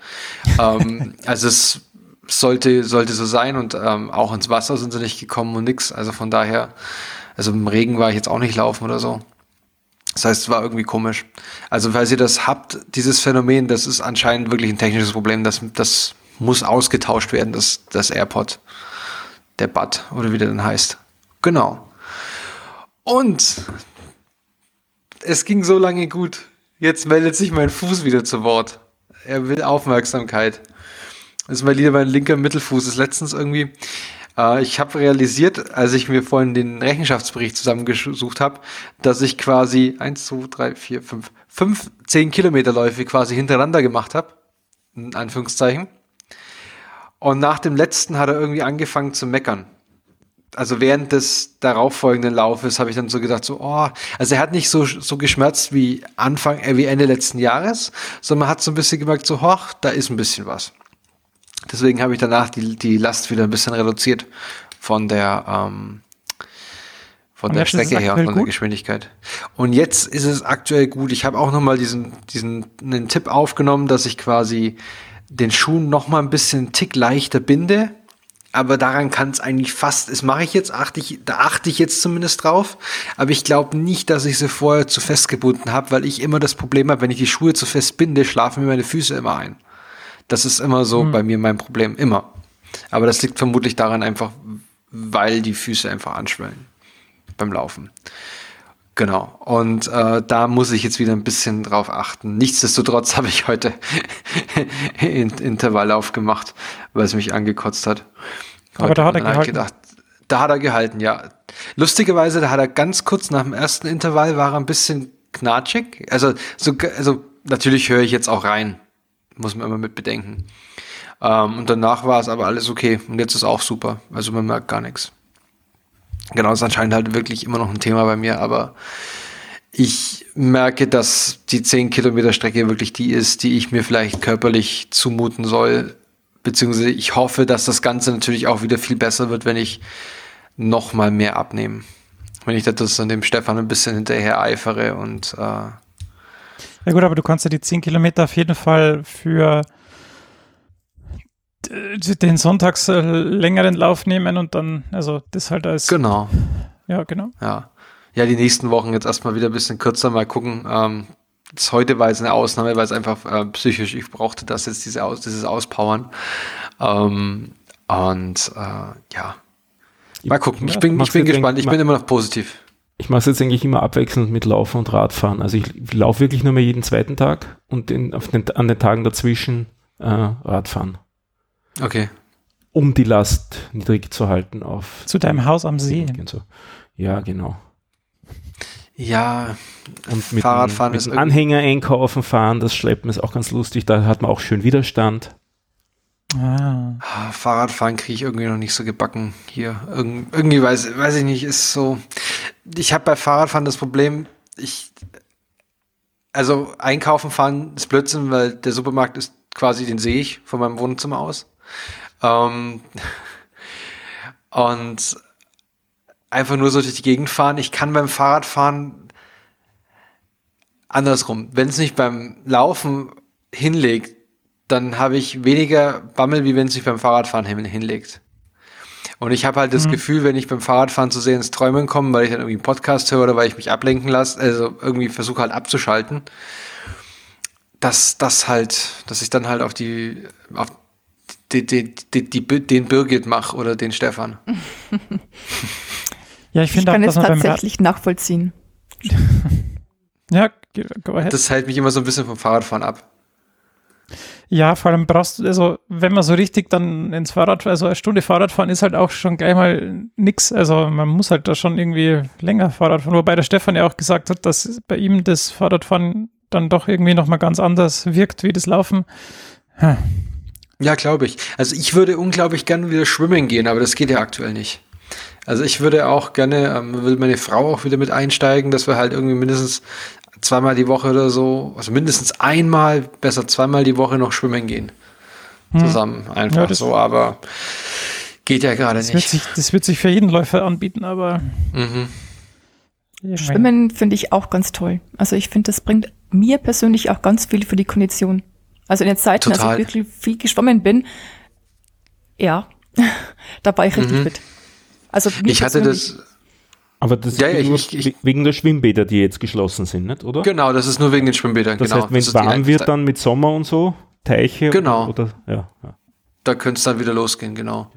ähm, also es sollte, sollte so sein und ähm, auch ins Wasser sind sie nicht gekommen und nix. Also von daher, also im Regen war ich jetzt auch nicht laufen oder so. Das heißt, es war irgendwie komisch. Also falls ihr das habt, dieses Phänomen, das ist anscheinend wirklich ein technisches Problem. Das, das muss ausgetauscht werden, das, das AirPod. Der Bud oder wie der denn heißt. Genau. Und es ging so lange gut. Jetzt meldet sich mein Fuß wieder zu Wort. Er will Aufmerksamkeit. Das ist mal wieder mein linker Mittelfuß. Ist letztens irgendwie. Äh, ich habe realisiert, als ich mir vorhin den Rechenschaftsbericht zusammengesucht habe, dass ich quasi eins, zwei, drei, vier, fünf, fünf, zehn Kilometerläufe quasi hintereinander gemacht habe. In Anführungszeichen. Und nach dem letzten hat er irgendwie angefangen zu meckern also während des darauffolgenden Laufes habe ich dann so gedacht, so, oh, also er hat nicht so, so geschmerzt wie Anfang, äh, wie Ende letzten Jahres, sondern man hat so ein bisschen gemerkt, so, hoch, da ist ein bisschen was. Deswegen habe ich danach die, die Last wieder ein bisschen reduziert von der, ähm, von der Strecke her, von der Geschwindigkeit. Und jetzt ist es aktuell gut. Ich habe auch nochmal diesen, diesen, einen Tipp aufgenommen, dass ich quasi den Schuh nochmal ein bisschen Tick leichter binde, aber daran kann es eigentlich fast, das mache ich jetzt, achte ich, da achte ich jetzt zumindest drauf, aber ich glaube nicht, dass ich sie vorher zu fest gebunden habe, weil ich immer das Problem habe, wenn ich die Schuhe zu fest binde, schlafen mir meine Füße immer ein. Das ist immer so mhm. bei mir mein Problem, immer. Aber das liegt vermutlich daran einfach, weil die Füße einfach anschwellen beim Laufen. Genau. Und äh, da muss ich jetzt wieder ein bisschen drauf achten. Nichtsdestotrotz habe ich heute Intervalllauf gemacht, weil es mich angekotzt hat. Heute Aber da hat er gehalten. Gedacht, da hat er gehalten, ja. Lustigerweise, da hat er ganz kurz nach dem ersten Intervall war er ein bisschen knatschig. Also, so, also natürlich höre ich jetzt auch rein. Muss man immer mit bedenken. Ähm, und danach war es aber alles okay. Und jetzt ist auch super. Also man merkt gar nichts. Genau, das ist anscheinend halt wirklich immer noch ein Thema bei mir, aber ich merke, dass die 10 Kilometer Strecke wirklich die ist, die ich mir vielleicht körperlich zumuten soll. Beziehungsweise ich hoffe, dass das Ganze natürlich auch wieder viel besser wird, wenn ich noch mal mehr abnehme. Wenn ich das an dem Stefan ein bisschen hinterher eifere und äh Ja gut, aber du kannst ja die 10 Kilometer auf jeden Fall für den sonntags äh, längeren Lauf nehmen und dann, also das halt als. Genau. Ja, genau. Ja ja, die nächsten Wochen jetzt erstmal wieder ein bisschen kürzer mal gucken. Ähm, heute war jetzt eine Ausnahme, weil es einfach äh, psychisch, ich brauchte das jetzt, diese Aus, dieses Auspowern. Ähm, und äh, ja, mal gucken. Ich bin, ich bin gespannt. Ich bin immer noch positiv. Ich mache es jetzt eigentlich immer abwechselnd mit Laufen und Radfahren. Also ich laufe wirklich nur mehr jeden zweiten Tag und in, auf den, an den Tagen dazwischen äh, Radfahren. Okay. Um die Last niedrig zu halten auf. Zu deinem Haus am See. So. Ja, genau. Ja, und mit Fahrradfahren mit ist Anhänger einkaufen fahren, das Schleppen ist auch ganz lustig, da hat man auch schön Widerstand. Ah. ah Fahrradfahren kriege ich irgendwie noch nicht so gebacken hier. Irg irgendwie weiß, weiß ich nicht, ist so. Ich habe bei Fahrradfahren das Problem, ich also einkaufen fahren ist Blödsinn, weil der Supermarkt ist quasi, den sehe ich von meinem Wohnzimmer aus. Ähm, und einfach nur so durch die Gegend fahren. Ich kann beim Fahrradfahren andersrum. Wenn es mich beim Laufen hinlegt, dann habe ich weniger Bammel, wie wenn es mich beim Fahrradfahren hin hinlegt. Und ich habe halt das mhm. Gefühl, wenn ich beim Fahrradfahren zu sehr ins Träumen komme, weil ich dann irgendwie einen Podcast höre oder weil ich mich ablenken lasse, also irgendwie versuche halt abzuschalten, dass das halt, dass ich dann halt auf die, auf die, die, die, die den Birgit mache oder den Stefan. Ja, ich finde auch, kann es tatsächlich nachvollziehen. ja, go ahead. Das hält mich immer so ein bisschen vom Fahrradfahren ab. Ja, vor allem brauchst du, also wenn man so richtig dann ins Fahrrad, also eine Stunde Fahrradfahren ist halt auch schon gleich mal nix. Also man muss halt da schon irgendwie länger Fahrrad fahren. Wobei der Stefan ja auch gesagt hat, dass bei ihm das Fahrradfahren dann doch irgendwie nochmal ganz anders wirkt wie das Laufen. Hm. Ja, glaube ich. Also ich würde unglaublich gerne wieder schwimmen gehen, aber das geht ja aktuell nicht. Also ich würde auch gerne, ähm, will meine Frau auch wieder mit einsteigen, dass wir halt irgendwie mindestens zweimal die Woche oder so, also mindestens einmal, besser zweimal die Woche noch schwimmen gehen. Hm. Zusammen. Einfach ja, so, aber geht ja gerade nicht. Wird sich, das wird sich für jeden Läufer anbieten, aber. Mhm. Schwimmen finde ich auch ganz toll. Also ich finde, das bringt mir persönlich auch ganz viel für die Kondition. Also in den Zeiten, Total. als ich wirklich viel geschwommen bin, ja, da war ich richtig mhm. fit. Also ich hatte das. Aber das ja, ist ich, ich, wegen der Schwimmbäder, die jetzt geschlossen sind, nicht, oder? Genau, das ist nur wegen den Schwimmbädern. Das genau. heißt, wenn es warm wird, dann mit Sommer und so, Teiche genau. oder, ja, ja. Da könnte es dann wieder losgehen, genau.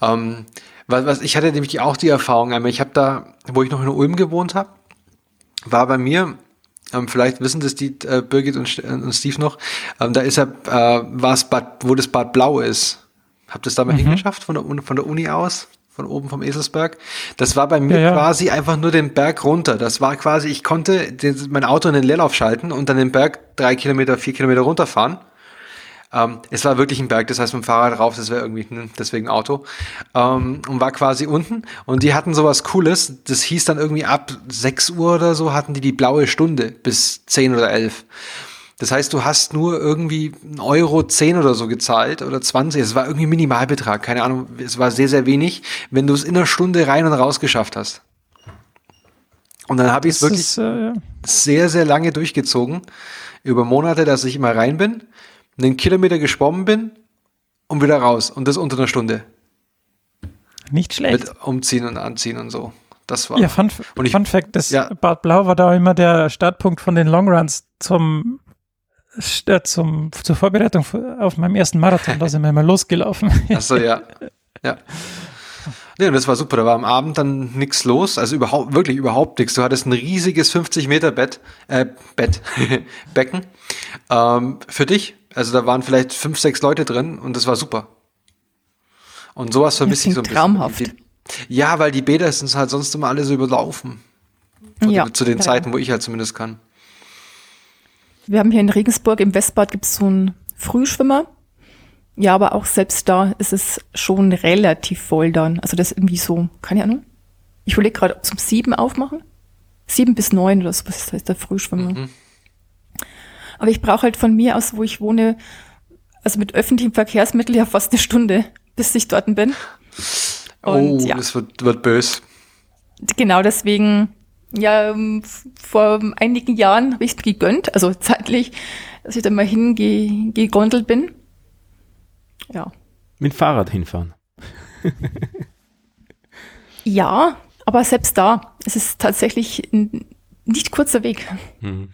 Ähm, was, was, ich hatte nämlich auch die Erfahrung, einmal, ich habe da, wo ich noch in Ulm gewohnt habe, war bei mir, ähm, vielleicht wissen das die äh, Birgit und, und, Steve noch, ähm, da ist ja, äh, war es Bad, wo das Bad Blau ist. Habt ihr es da mal mhm. hingeschafft von der, von der Uni aus? Von oben vom Eselsberg. Das war bei mir ja, ja. quasi einfach nur den Berg runter. Das war quasi, ich konnte den, mein Auto in den Leerlauf schalten und dann den Berg drei Kilometer, vier Kilometer runterfahren. Ähm, es war wirklich ein Berg, das heißt mit dem Fahrrad rauf, das wäre irgendwie hm, deswegen Auto. Ähm, und war quasi unten. Und die hatten sowas Cooles, das hieß dann irgendwie ab 6 Uhr oder so hatten die die blaue Stunde bis 10 oder 11. Das heißt, du hast nur irgendwie einen Euro 10 oder so gezahlt oder 20. Es war irgendwie Minimalbetrag, keine Ahnung. Es war sehr, sehr wenig, wenn du es in einer Stunde rein und raus geschafft hast. Und dann habe ich es wirklich ist, äh, ja. sehr, sehr lange durchgezogen. Über Monate, dass ich immer rein bin, einen Kilometer geschwommen bin und wieder raus. Und das unter einer Stunde. Nicht schlecht. Mit Umziehen und Anziehen und so. Das war. Ja, Fun, und ich, Fun Fact: das ja. Bad Blau war da immer der Startpunkt von den Longruns zum zum, zur Vorbereitung auf meinem ersten Marathon, da sind wir mal losgelaufen. Achso, ja. Ja. Nee, und das war super. Da war am Abend dann nichts los, also überhaupt, wirklich überhaupt nichts. Du hattest ein riesiges 50 Meter Bett, äh, Bett, Becken ähm, für dich. Also da waren vielleicht fünf, sechs Leute drin und das war super. Und sowas vermisse ich so ein traumhaft. bisschen. Ja, weil die Bäder sind halt sonst immer alle so überlaufen. Ja, zu den ja. Zeiten, wo ich halt zumindest kann. Wir haben hier in Regensburg im Westbad gibt es so ein Frühschwimmer. Ja, aber auch selbst da ist es schon relativ voll dann. Also das ist irgendwie so, keine Ahnung. Ich überlege gerade, ob zum sieben aufmachen. Sieben bis neun oder so, was heißt der Frühschwimmer. Mhm. Aber ich brauche halt von mir aus, wo ich wohne, also mit öffentlichen Verkehrsmitteln ja fast eine Stunde, bis ich dort bin. Und, oh, ja. das wird, wird böse. Genau, deswegen, ja, ähm, vor einigen Jahren habe ich es gegönnt, also zeitlich, dass ich da mal hingegondelt bin. Ja. Mit Fahrrad hinfahren. ja, aber selbst da, es ist tatsächlich ein nicht kurzer Weg. Mhm.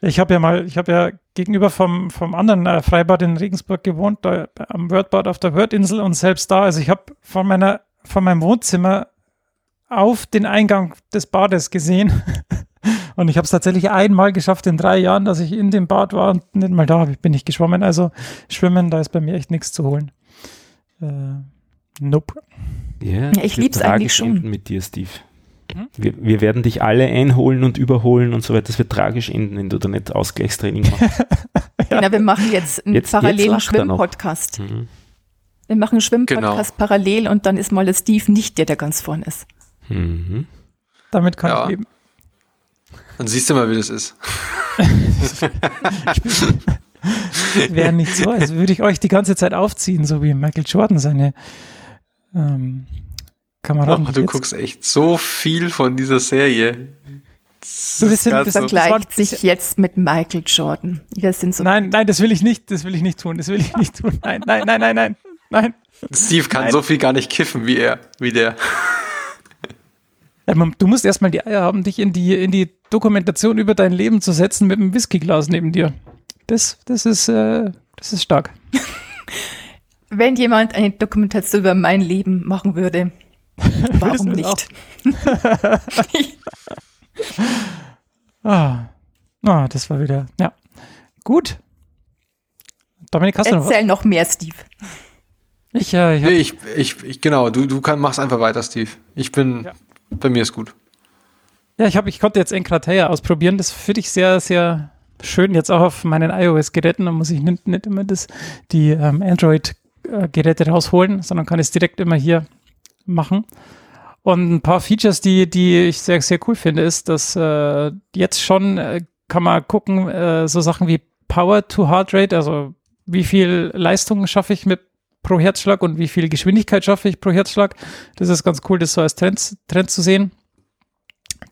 Ich habe ja mal, ich habe ja gegenüber vom, vom anderen äh, Freibad in Regensburg gewohnt, da, am Wordbad auf der Wordinsel und selbst da, also ich habe von meiner, von meinem Wohnzimmer auf den Eingang des Bades gesehen. und ich habe es tatsächlich einmal geschafft in drei Jahren, dass ich in dem Bad war und nicht mal da bin ich geschwommen. Also schwimmen, da ist bei mir echt nichts zu holen. Äh, nope. Yeah, ja, ich liebe es eigentlich schon. mit dir, Steve. Hm? Wir, wir, werden dich alle einholen und überholen und so weiter. Das wird tragisch enden, wenn du da nicht Ausgleichstraining machst. ja. Genau, wir machen jetzt einen jetzt, parallelen Schwimmpodcast. Mhm. Wir machen einen Schwimmpodcast genau. parallel und dann ist mal der Steve nicht der, der ganz vorne ist. Mhm. Damit kann ja. ich leben. Dann siehst du mal, wie das ist. Wäre nicht so, als würde ich euch die ganze Zeit aufziehen, so wie Michael Jordan seine ähm, Kameraden. Oh, du guckst echt so viel von dieser Serie. Du bist das vergleicht sich jetzt mit Michael Jordan. Das sind so nein, nein, das will ich nicht, das will ich nicht tun, das will ich nicht tun. Nein, nein, nein, nein, nein, nein. Steve kann nein. so viel gar nicht kiffen wie er, wie der. Du musst erstmal die Eier haben, dich in die, in die Dokumentation über dein Leben zu setzen mit einem Whiskyglas neben dir. Das, das, ist, äh, das ist stark. Wenn jemand eine Dokumentation über mein Leben machen würde, warum nicht? ah. ah, das war wieder, ja. Gut. Dominik, hast Erzähl du noch was? noch mehr, Steve. Ich, äh, ich, nee, ich, ich, ich, genau, du, du kann, machst einfach weiter, Steve. Ich bin, ja. Bei mir ist gut. Ja, ich, hab, ich konnte jetzt Enkrateia ausprobieren. Das finde ich sehr, sehr schön. Jetzt auch auf meinen iOS-Geräten. Da muss ich nicht, nicht immer das, die ähm, Android-Geräte rausholen, sondern kann es direkt immer hier machen. Und ein paar Features, die, die ich sehr, sehr cool finde, ist, dass äh, jetzt schon äh, kann man gucken, äh, so Sachen wie Power to Heart Rate, also wie viel Leistung schaffe ich mit pro Herzschlag und wie viel Geschwindigkeit schaffe ich pro Herzschlag. Das ist ganz cool, das so als Trend, Trend zu sehen.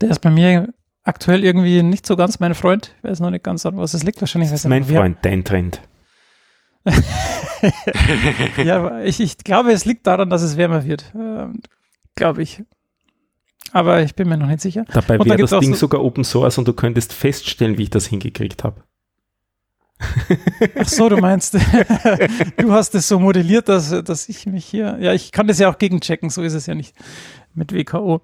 Der ist bei mir aktuell irgendwie nicht so ganz mein Freund. Ich weiß noch nicht ganz, an was es liegt. Wahrscheinlich das ist mein Freund, dein Trend. ja, ich, ich glaube, es liegt daran, dass es wärmer wird. Ähm, glaube ich. Aber ich bin mir noch nicht sicher. Dabei wäre das Ding so sogar Open Source und du könntest feststellen, wie ich das hingekriegt habe. Ach so, du meinst, du hast es so modelliert, dass, dass ich mich hier, ja, ich kann das ja auch gegenchecken, so ist es ja nicht mit WKO.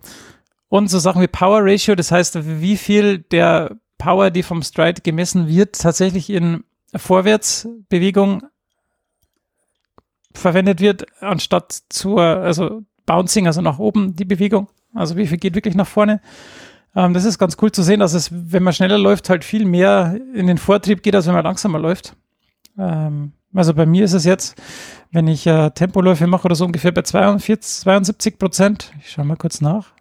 Und so Sachen wie Power Ratio, das heißt, wie viel der Power, die vom Stride gemessen wird, tatsächlich in Vorwärtsbewegung verwendet wird, anstatt zur, also Bouncing, also nach oben die Bewegung. Also wie viel geht wirklich nach vorne. Ähm, das ist ganz cool zu sehen, dass es, wenn man schneller läuft, halt viel mehr in den Vortrieb geht, als wenn man langsamer läuft. Ähm, also bei mir ist es jetzt, wenn ich äh, Tempoläufe mache oder so ungefähr bei 42, 72 Prozent. Ich schaue mal kurz nach.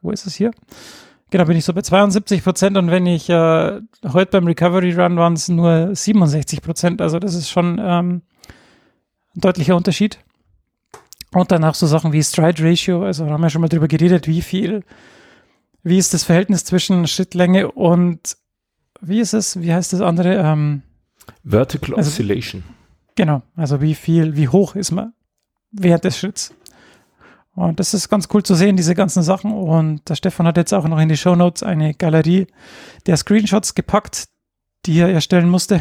Wo ist es hier? Genau, bin ich so bei 72 Prozent und wenn ich äh, heute beim Recovery Run waren es nur 67 Prozent. Also das ist schon ähm, ein deutlicher Unterschied. Und danach so Sachen wie Stride Ratio, also haben wir schon mal drüber geredet, wie viel wie ist das Verhältnis zwischen Schrittlänge und wie ist es, wie heißt das andere? Ähm, Vertical also, Oscillation. Genau, also wie viel, wie hoch ist man während des Schritts. Und das ist ganz cool zu sehen, diese ganzen Sachen. Und der Stefan hat jetzt auch noch in die Show Notes eine Galerie der Screenshots gepackt, die er erstellen musste.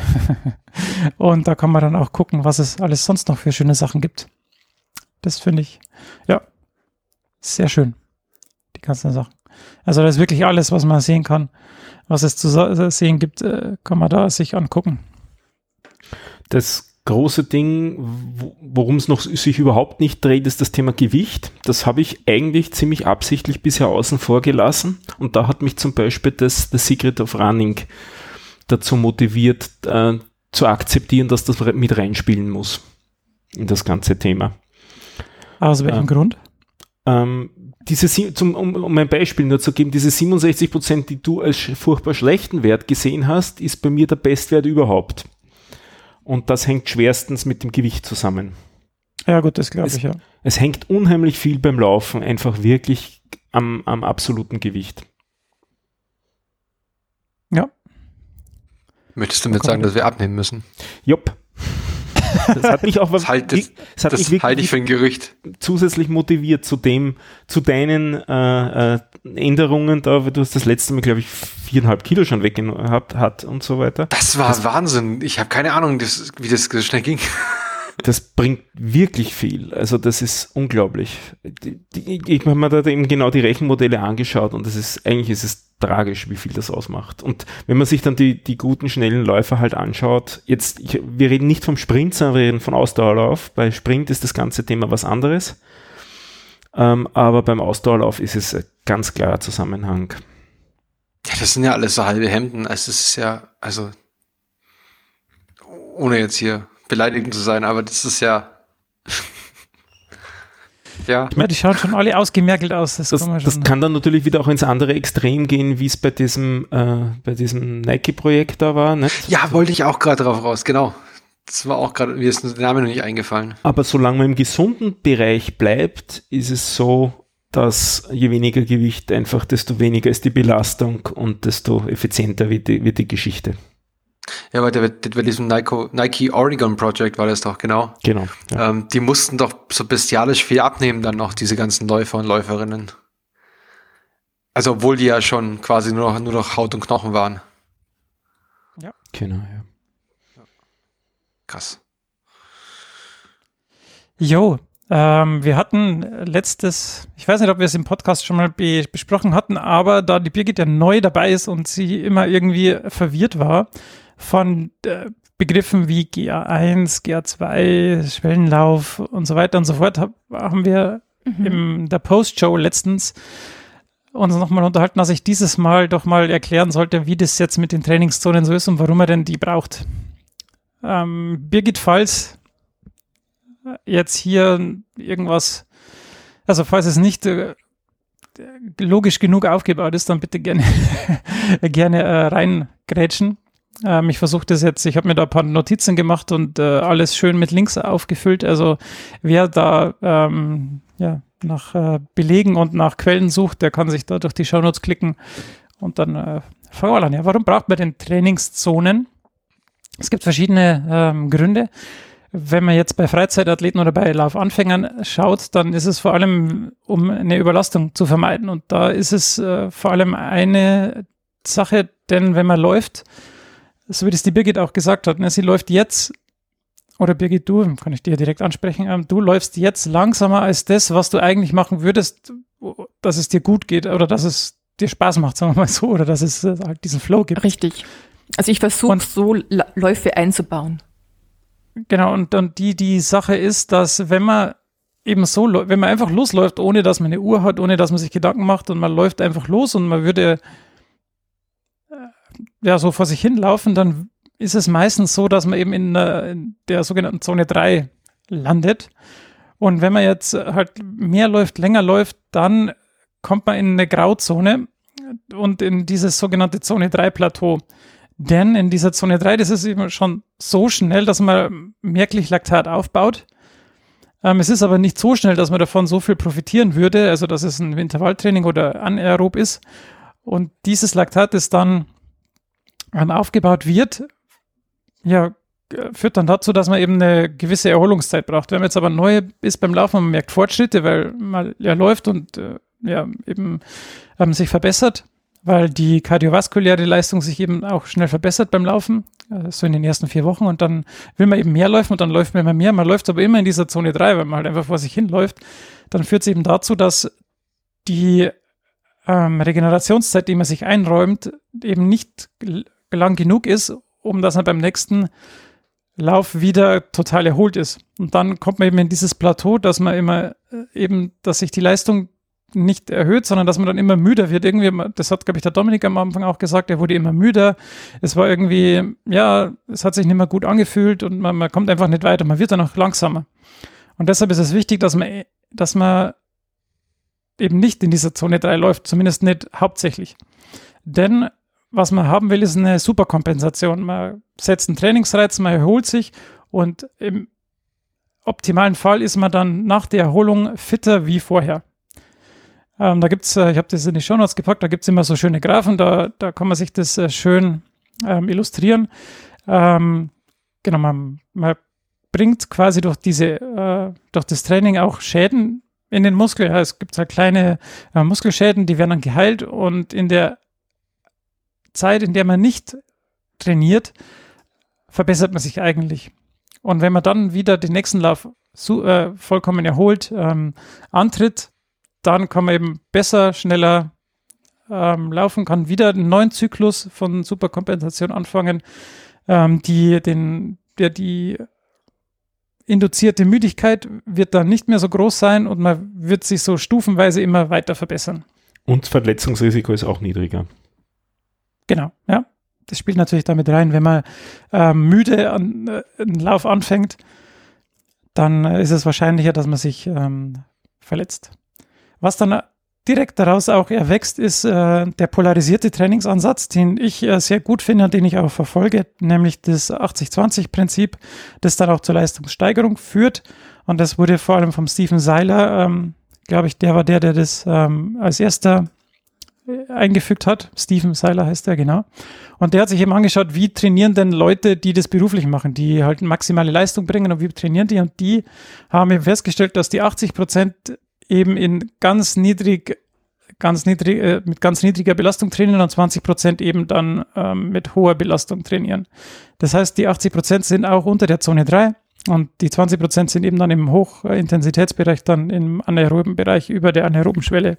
und da kann man dann auch gucken, was es alles sonst noch für schöne Sachen gibt. Das finde ich, ja, sehr schön. Die ganzen Sachen. Also da ist wirklich alles, was man sehen kann, was es zu sehen gibt, äh, kann man da sich angucken. Das große Ding, worum es noch sich überhaupt nicht dreht, ist das Thema Gewicht. Das habe ich eigentlich ziemlich absichtlich bisher außen vor gelassen. Und da hat mich zum Beispiel das The Secret of Running dazu motiviert, äh, zu akzeptieren, dass das mit reinspielen muss in das ganze Thema. Aus welchem ähm, Grund? Ähm, diese, zum, um, um ein Beispiel nur zu geben, diese 67 Prozent, die du als furchtbar schlechten Wert gesehen hast, ist bei mir der Bestwert überhaupt. Und das hängt schwerstens mit dem Gewicht zusammen. Ja, gut, das glaube ich, ja. Es hängt unheimlich viel beim Laufen einfach wirklich am, am absoluten Gewicht. Ja. Möchtest du mir sagen, dass wir abnehmen müssen? Jupp. Das hat mich auch das halt, das, das, hat das mich halte ich für ein Gerücht. Zusätzlich motiviert zu dem, zu deinen äh, äh, Änderungen da, weil du hast das letzte Mal, glaube ich, viereinhalb Kilo schon weggehabt hat und so weiter. Das war das, Wahnsinn. Ich habe keine Ahnung, das, wie das so schnell ging das bringt wirklich viel. Also das ist unglaublich. Ich habe mir da eben genau die Rechenmodelle angeschaut und das ist, eigentlich ist es tragisch, wie viel das ausmacht. Und wenn man sich dann die, die guten, schnellen Läufer halt anschaut, jetzt, ich, wir reden nicht vom Sprint, sondern wir reden von Ausdauerlauf. Bei Sprint ist das ganze Thema was anderes. Ähm, aber beim Ausdauerlauf ist es ein ganz klarer Zusammenhang. Ja, das sind ja alles so halbe Hemden. Also es ist ja, also ohne jetzt hier beleidigend zu sein, aber das ist ja. ja. Ich meine, die schauen schon alle ausgemerkelt aus. Das, das, kann, das kann, dann natürlich wieder auch ins andere Extrem gehen, wie es bei diesem, äh, bei diesem Nike-Projekt da war. Nicht? Ja, wollte ich auch gerade drauf raus, genau. Das war auch gerade, mir ist der Name noch nicht eingefallen. Aber solange man im gesunden Bereich bleibt, ist es so, dass je weniger Gewicht einfach, desto weniger ist die Belastung und desto effizienter wird die, wird die Geschichte. Ja, weil der, bei diesem Nike, Nike Oregon Project war das doch, genau. Genau. Ja. Ähm, die mussten doch so bestialisch viel abnehmen, dann noch diese ganzen Läufer und Läuferinnen. Also, obwohl die ja schon quasi nur noch, nur noch Haut und Knochen waren. Ja. Genau, ja. Krass. Jo, ähm, wir hatten letztes, ich weiß nicht, ob wir es im Podcast schon mal be besprochen hatten, aber da die Birgit ja neu dabei ist und sie immer irgendwie verwirrt war, von äh, Begriffen wie GA1, GA2, Schwellenlauf und so weiter und so fort hab, haben wir mhm. in der Post-Show letztens uns nochmal unterhalten, dass ich dieses Mal doch mal erklären sollte, wie das jetzt mit den Trainingszonen so ist und warum er denn die braucht. Ähm, Birgit, falls jetzt hier irgendwas, also falls es nicht äh, logisch genug aufgebaut ist, dann bitte gerne, gerne äh, reingrätschen. Ähm, ich versuche das jetzt, ich habe mir da ein paar Notizen gemacht und äh, alles schön mit Links aufgefüllt. Also wer da ähm, ja, nach äh, Belegen und nach Quellen sucht, der kann sich da durch die Shownotes klicken und dann äh, fangen wir an. Ja, warum braucht man denn Trainingszonen? Es gibt verschiedene ähm, Gründe. Wenn man jetzt bei Freizeitathleten oder bei Laufanfängern schaut, dann ist es vor allem, um eine Überlastung zu vermeiden. Und da ist es äh, vor allem eine Sache, denn wenn man läuft, so wie das die Birgit auch gesagt hat, ne, sie läuft jetzt, oder Birgit, du, kann ich dir direkt ansprechen, ähm, du läufst jetzt langsamer als das, was du eigentlich machen würdest, dass es dir gut geht oder dass es dir Spaß macht, sagen wir mal so, oder dass es äh, halt diesen Flow gibt. Richtig. Also ich versuche so Läufe einzubauen. Genau, und dann die, die Sache ist, dass wenn man eben so, wenn man einfach losläuft, ohne dass man eine Uhr hat, ohne dass man sich Gedanken macht und man läuft einfach los und man würde ja, so vor sich hinlaufen, dann ist es meistens so, dass man eben in der, in der sogenannten Zone 3 landet. Und wenn man jetzt halt mehr läuft, länger läuft, dann kommt man in eine Grauzone und in dieses sogenannte Zone 3 Plateau. Denn in dieser Zone 3, das ist eben schon so schnell, dass man merklich Laktat aufbaut. Ähm, es ist aber nicht so schnell, dass man davon so viel profitieren würde, also dass es ein Intervalltraining oder anaerob ist. Und dieses Laktat ist dann aufgebaut wird, ja, führt dann dazu, dass man eben eine gewisse Erholungszeit braucht. Wenn man jetzt aber neu ist beim Laufen, man merkt Fortschritte, weil man ja läuft und äh, ja eben ähm, sich verbessert, weil die kardiovaskuläre Leistung sich eben auch schnell verbessert beim Laufen, äh, so in den ersten vier Wochen und dann will man eben mehr laufen und dann läuft man immer mehr. Man läuft aber immer in dieser Zone 3, weil man halt einfach vor sich hinläuft. Dann führt es eben dazu, dass die ähm, Regenerationszeit, die man sich einräumt, eben nicht lang genug ist, um dass man beim nächsten Lauf wieder total erholt ist. Und dann kommt man eben in dieses Plateau, dass man immer äh, eben, dass sich die Leistung nicht erhöht, sondern dass man dann immer müder wird. Irgendwie, das hat, glaube ich, der Dominik am Anfang auch gesagt, er wurde immer müder. Es war irgendwie, ja, es hat sich nicht mehr gut angefühlt und man, man kommt einfach nicht weiter. Man wird dann auch langsamer. Und deshalb ist es wichtig, dass man, dass man eben nicht in dieser Zone 3 läuft, zumindest nicht hauptsächlich. Denn was man haben will, ist eine Superkompensation. Man setzt einen Trainingsreiz, man erholt sich und im optimalen Fall ist man dann nach der Erholung fitter wie vorher. Ähm, da gibt es, äh, ich habe das in die Show Notes gepackt, da gibt es immer so schöne Graphen, da, da kann man sich das äh, schön ähm, illustrieren. Ähm, genau, man, man bringt quasi durch diese, äh, durch das Training auch Schäden in den Muskel. Ja, es gibt halt kleine äh, Muskelschäden, die werden dann geheilt und in der Zeit, in der man nicht trainiert, verbessert man sich eigentlich. Und wenn man dann wieder den nächsten Lauf so, äh, vollkommen erholt ähm, antritt, dann kann man eben besser, schneller ähm, laufen, kann wieder einen neuen Zyklus von Superkompensation anfangen, ähm, die den, der die induzierte Müdigkeit wird dann nicht mehr so groß sein und man wird sich so stufenweise immer weiter verbessern. Und Verletzungsrisiko ist auch niedriger. Genau, ja. Das spielt natürlich damit rein, wenn man äh, müde an, äh, einen Lauf anfängt, dann äh, ist es wahrscheinlicher, dass man sich ähm, verletzt. Was dann direkt daraus auch erwächst, ist äh, der polarisierte Trainingsansatz, den ich äh, sehr gut finde und den ich auch verfolge, nämlich das 80-20-Prinzip, das dann auch zur Leistungssteigerung führt. Und das wurde vor allem vom Stephen Seiler, ähm, glaube ich, der war der, der das ähm, als erster äh, eingefügt hat. Stephen Seiler heißt er, genau. Und der hat sich eben angeschaut, wie trainieren denn Leute, die das beruflich machen, die halt maximale Leistung bringen und wie trainieren die? Und die haben eben festgestellt, dass die 80 Prozent eben in ganz niedrig, ganz niedrig, äh, mit ganz niedriger Belastung trainieren und 20 Prozent eben dann ähm, mit hoher Belastung trainieren. Das heißt, die 80 Prozent sind auch unter der Zone 3 und die 20 Prozent sind eben dann im Hochintensitätsbereich, dann im anaeroben Bereich über der anaeroben Schwelle.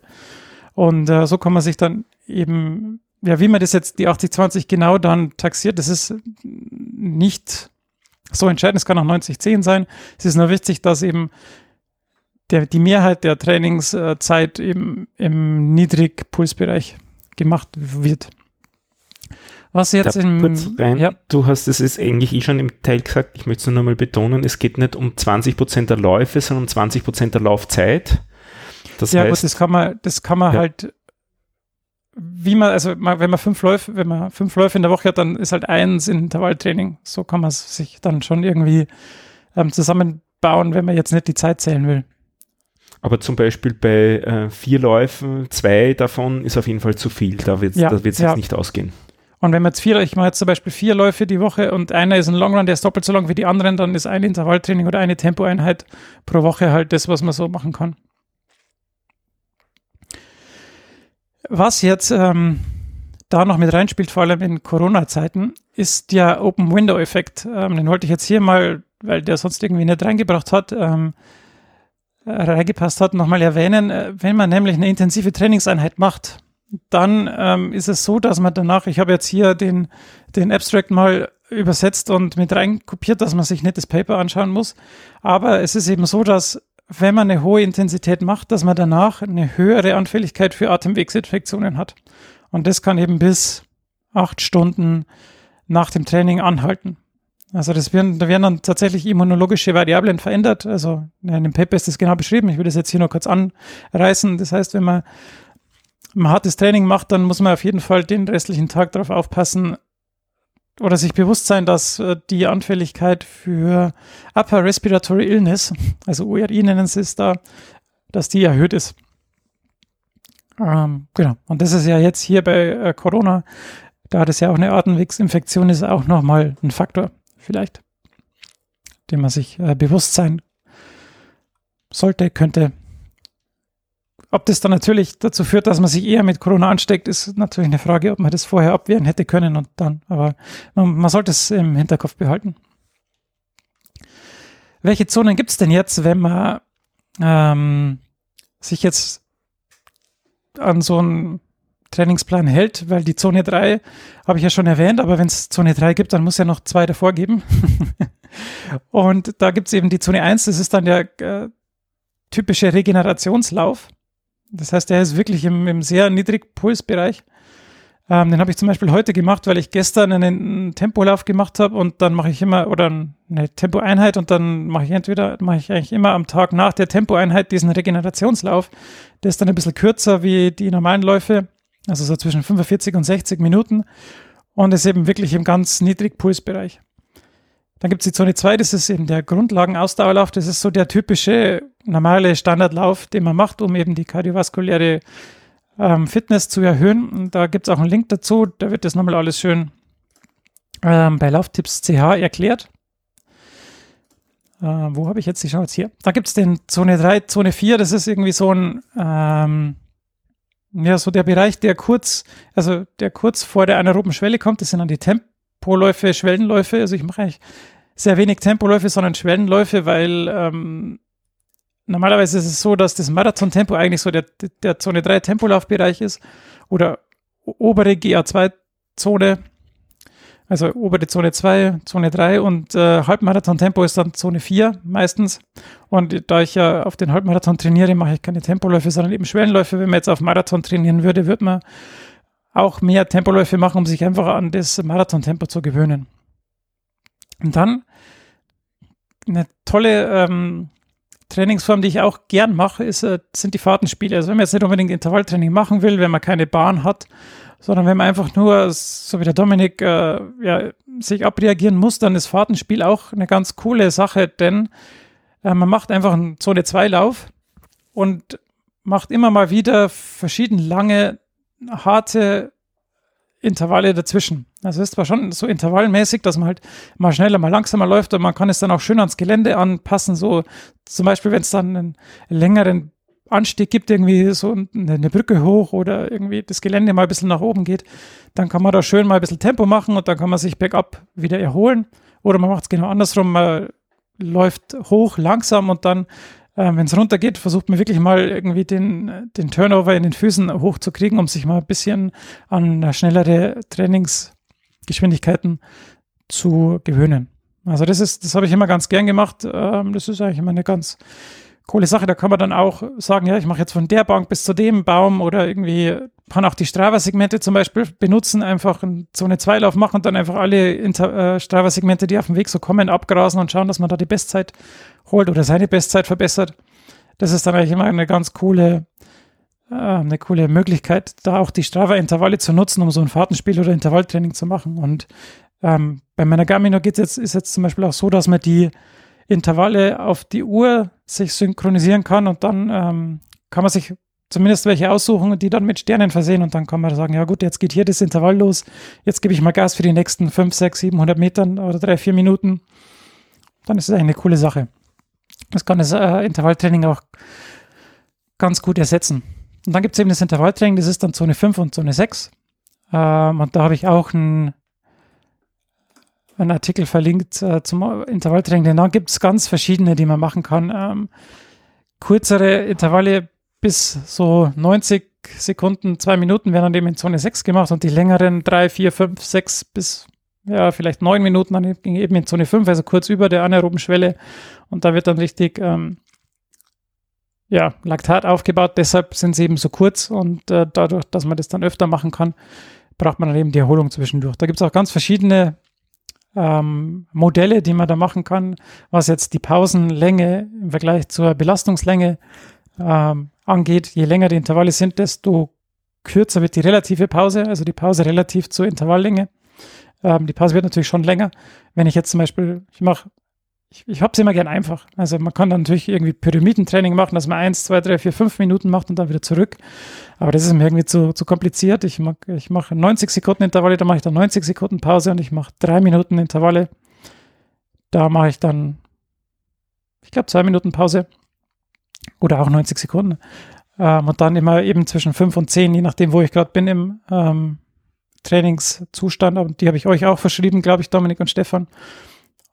Und äh, so kann man sich dann eben, ja, wie man das jetzt die 80-20 genau dann taxiert, das ist nicht so entscheidend. Es kann auch 90-10 sein. Es ist nur wichtig, dass eben der, die Mehrheit der Trainingszeit im, im Niedrigpulsbereich gemacht wird. Was jetzt im, kurz rein, ja. du hast es eigentlich eh schon im Teil gesagt, ich möchte es nur nochmal betonen, es geht nicht um 20% der Läufe, sondern um 20% der Laufzeit. Das ja, heißt, gut, das kann man, das kann man ja. halt, wie man, also wenn man fünf Läufe, wenn man fünf Läufe in der Woche hat, dann ist halt eins in Intervalltraining. So kann man es sich dann schon irgendwie ähm, zusammenbauen, wenn man jetzt nicht die Zeit zählen will. Aber zum Beispiel bei äh, vier Läufen, zwei davon ist auf jeden Fall zu viel. Da wird es ja, jetzt ja. nicht ausgehen. Und wenn man jetzt vier, ich mache jetzt zum Beispiel vier Läufe die Woche und einer ist ein Long Run, der ist doppelt so lang wie die anderen, dann ist ein Intervalltraining oder eine Tempoeinheit pro Woche halt das, was man so machen kann. Was jetzt ähm, da noch mit reinspielt, vor allem in Corona-Zeiten, ist der Open Window-Effekt. Ähm, den wollte ich jetzt hier mal, weil der sonst irgendwie nicht reingebracht hat, ähm, reingepasst hat, nochmal erwähnen. Äh, wenn man nämlich eine intensive Trainingseinheit macht, dann ähm, ist es so, dass man danach, ich habe jetzt hier den, den Abstract mal übersetzt und mit reinkopiert, dass man sich nicht das Paper anschauen muss. Aber es ist eben so, dass wenn man eine hohe Intensität macht, dass man danach eine höhere Anfälligkeit für Atemwegsinfektionen hat. Und das kann eben bis acht Stunden nach dem Training anhalten. Also das werden, da werden dann tatsächlich immunologische Variablen verändert. Also in dem Paper ist das genau beschrieben. Ich will das jetzt hier noch kurz anreißen. Das heißt, wenn man ein hartes Training macht, dann muss man auf jeden Fall den restlichen Tag darauf aufpassen oder sich bewusst sein, dass äh, die Anfälligkeit für Upper Respiratory Illness, also URI nennen sie es da, dass die erhöht ist. Ähm, genau. Und das ist ja jetzt hier bei äh, Corona, da das ja auch eine Atemwegsinfektion ist, auch nochmal ein Faktor vielleicht, dem man sich äh, bewusst sein sollte, könnte. Ob das dann natürlich dazu führt, dass man sich eher mit Corona ansteckt, ist natürlich eine Frage, ob man das vorher abwehren hätte können und dann. Aber man, man sollte es im Hinterkopf behalten. Welche Zonen gibt es denn jetzt, wenn man ähm, sich jetzt an so ein Trainingsplan hält, weil die Zone 3 habe ich ja schon erwähnt, aber wenn es Zone 3 gibt, dann muss ja noch zwei davor geben. und da gibt es eben die Zone 1, das ist dann der äh, typische Regenerationslauf. Das heißt, der ist wirklich im, im sehr niedrigen Pulsbereich. Ähm, den habe ich zum Beispiel heute gemacht, weil ich gestern einen Tempolauf gemacht habe und dann mache ich immer, oder eine Tempoeinheit und dann mache ich entweder, mache ich eigentlich immer am Tag nach der Tempoeinheit diesen Regenerationslauf. Der ist dann ein bisschen kürzer wie die normalen Läufe, also so zwischen 45 und 60 Minuten und ist eben wirklich im ganz niedrigen Pulsbereich. Dann gibt es die Zone 2, das ist eben der Grundlagenausdauerlauf. Das ist so der typische normale Standardlauf, den man macht, um eben die kardiovaskuläre ähm, Fitness zu erhöhen. Und da gibt es auch einen Link dazu. Da wird das nochmal alles schön ähm, bei Lauftipps CH erklärt. Äh, wo habe ich jetzt die Chance hier? Da gibt es den Zone 3, Zone 4. Das ist irgendwie so ein, ähm, ja, so der Bereich, der kurz, also der kurz vor der anaeroben Schwelle kommt. Das sind dann die Tempoläufe, Schwellenläufe. Also ich mache eigentlich sehr wenig Tempoläufe, sondern Schwellenläufe, weil ähm, normalerweise ist es so, dass das Marathon-Tempo eigentlich so der, der Zone 3 Tempolaufbereich ist oder obere GA2-Zone, also obere Zone 2, Zone 3 und äh, Halbmarathon-Tempo ist dann Zone 4 meistens. Und da ich ja auf den Halbmarathon trainiere, mache ich keine Tempoläufe, sondern eben Schwellenläufe. Wenn man jetzt auf Marathon trainieren würde, würde man auch mehr Tempoläufe machen, um sich einfach an das Marathon-Tempo zu gewöhnen. Und dann eine tolle ähm, Trainingsform, die ich auch gern mache, ist, äh, sind die Fahrtenspiele. Also wenn man jetzt nicht unbedingt Intervalltraining machen will, wenn man keine Bahn hat, sondern wenn man einfach nur, so wie der Dominik, äh, ja, sich abreagieren muss, dann ist Fahrtenspiel auch eine ganz coole Sache, denn äh, man macht einfach einen Zone-2-Lauf und macht immer mal wieder verschieden lange, harte Intervalle dazwischen. Also es ist zwar schon so intervallmäßig, dass man halt mal schneller, mal langsamer läuft und man kann es dann auch schön ans Gelände anpassen. So zum Beispiel, wenn es dann einen längeren Anstieg gibt, irgendwie so eine Brücke hoch oder irgendwie das Gelände mal ein bisschen nach oben geht, dann kann man da schön mal ein bisschen Tempo machen und dann kann man sich bergab wieder erholen. Oder man macht es genau andersrum, man läuft hoch, langsam und dann äh, wenn es runtergeht, versucht man wirklich mal irgendwie den, den Turnover in den Füßen hochzukriegen, um sich mal ein bisschen an schnellere Trainingsgeschwindigkeiten zu gewöhnen. Also das ist, das habe ich immer ganz gern gemacht. Ähm, das ist eigentlich immer eine ganz coole Sache. Da kann man dann auch sagen, ja, ich mache jetzt von der Bank bis zu dem Baum oder irgendwie kann auch die Strava-Segmente zum Beispiel benutzen, einfach so eine Zweilauf machen und dann einfach alle äh, Strava-Segmente, die auf dem Weg so kommen, abgrasen und schauen, dass man da die Bestzeit holt oder seine Bestzeit verbessert. Das ist dann eigentlich immer eine ganz coole, äh, eine coole Möglichkeit, da auch die Strava-Intervalle zu nutzen, um so ein Fahrtenspiel oder Intervalltraining zu machen. Und ähm, bei meiner Garmin geht jetzt, ist jetzt zum Beispiel auch so, dass man die Intervalle auf die Uhr sich synchronisieren kann und dann ähm, kann man sich zumindest welche aussuchen, die dann mit Sternen versehen und dann kann man sagen, ja gut, jetzt geht hier das Intervall los, jetzt gebe ich mal Gas für die nächsten 5, 6, 700 Metern oder 3, 4 Minuten. Dann ist es eine coole Sache. Das kann das äh, Intervalltraining auch ganz gut ersetzen. Und dann gibt es eben das Intervalltraining, das ist dann Zone 5 und Zone 6. Ähm, und da habe ich auch einen, einen Artikel verlinkt äh, zum Intervalltraining, denn da gibt es ganz verschiedene, die man machen kann. Ähm, kürzere Intervalle bis so 90 Sekunden, zwei Minuten werden dann eben in Zone 6 gemacht und die längeren 3, 4, 5, 6 bis ja, vielleicht neun Minuten dann eben in Zone 5, also kurz über der anaeroben Schwelle. Und da wird dann richtig ähm, ja, Laktat aufgebaut. Deshalb sind sie eben so kurz und äh, dadurch, dass man das dann öfter machen kann, braucht man dann eben die Erholung zwischendurch. Da gibt es auch ganz verschiedene ähm, Modelle, die man da machen kann, was jetzt die Pausenlänge im Vergleich zur Belastungslänge ähm, angeht. Je länger die Intervalle sind, desto kürzer wird die relative Pause, also die Pause relativ zur Intervalllänge. Ähm, die Pause wird natürlich schon länger. Wenn ich jetzt zum Beispiel, ich mache, ich, ich habe es immer gern einfach. Also man kann dann natürlich irgendwie Pyramidentraining machen, dass man eins, zwei, drei, vier, fünf Minuten macht und dann wieder zurück. Aber das ist mir irgendwie zu, zu kompliziert. Ich, ich mache 90 Sekunden Intervalle, da mache ich dann 90 Sekunden Pause und ich mache drei Minuten Intervalle. Da mache ich dann, ich glaube, zwei Minuten Pause oder auch 90 Sekunden. Ähm, und dann immer eben zwischen fünf und zehn, je nachdem, wo ich gerade bin im, ähm, Trainingszustand, und die habe ich euch auch verschrieben, glaube ich, Dominik und Stefan.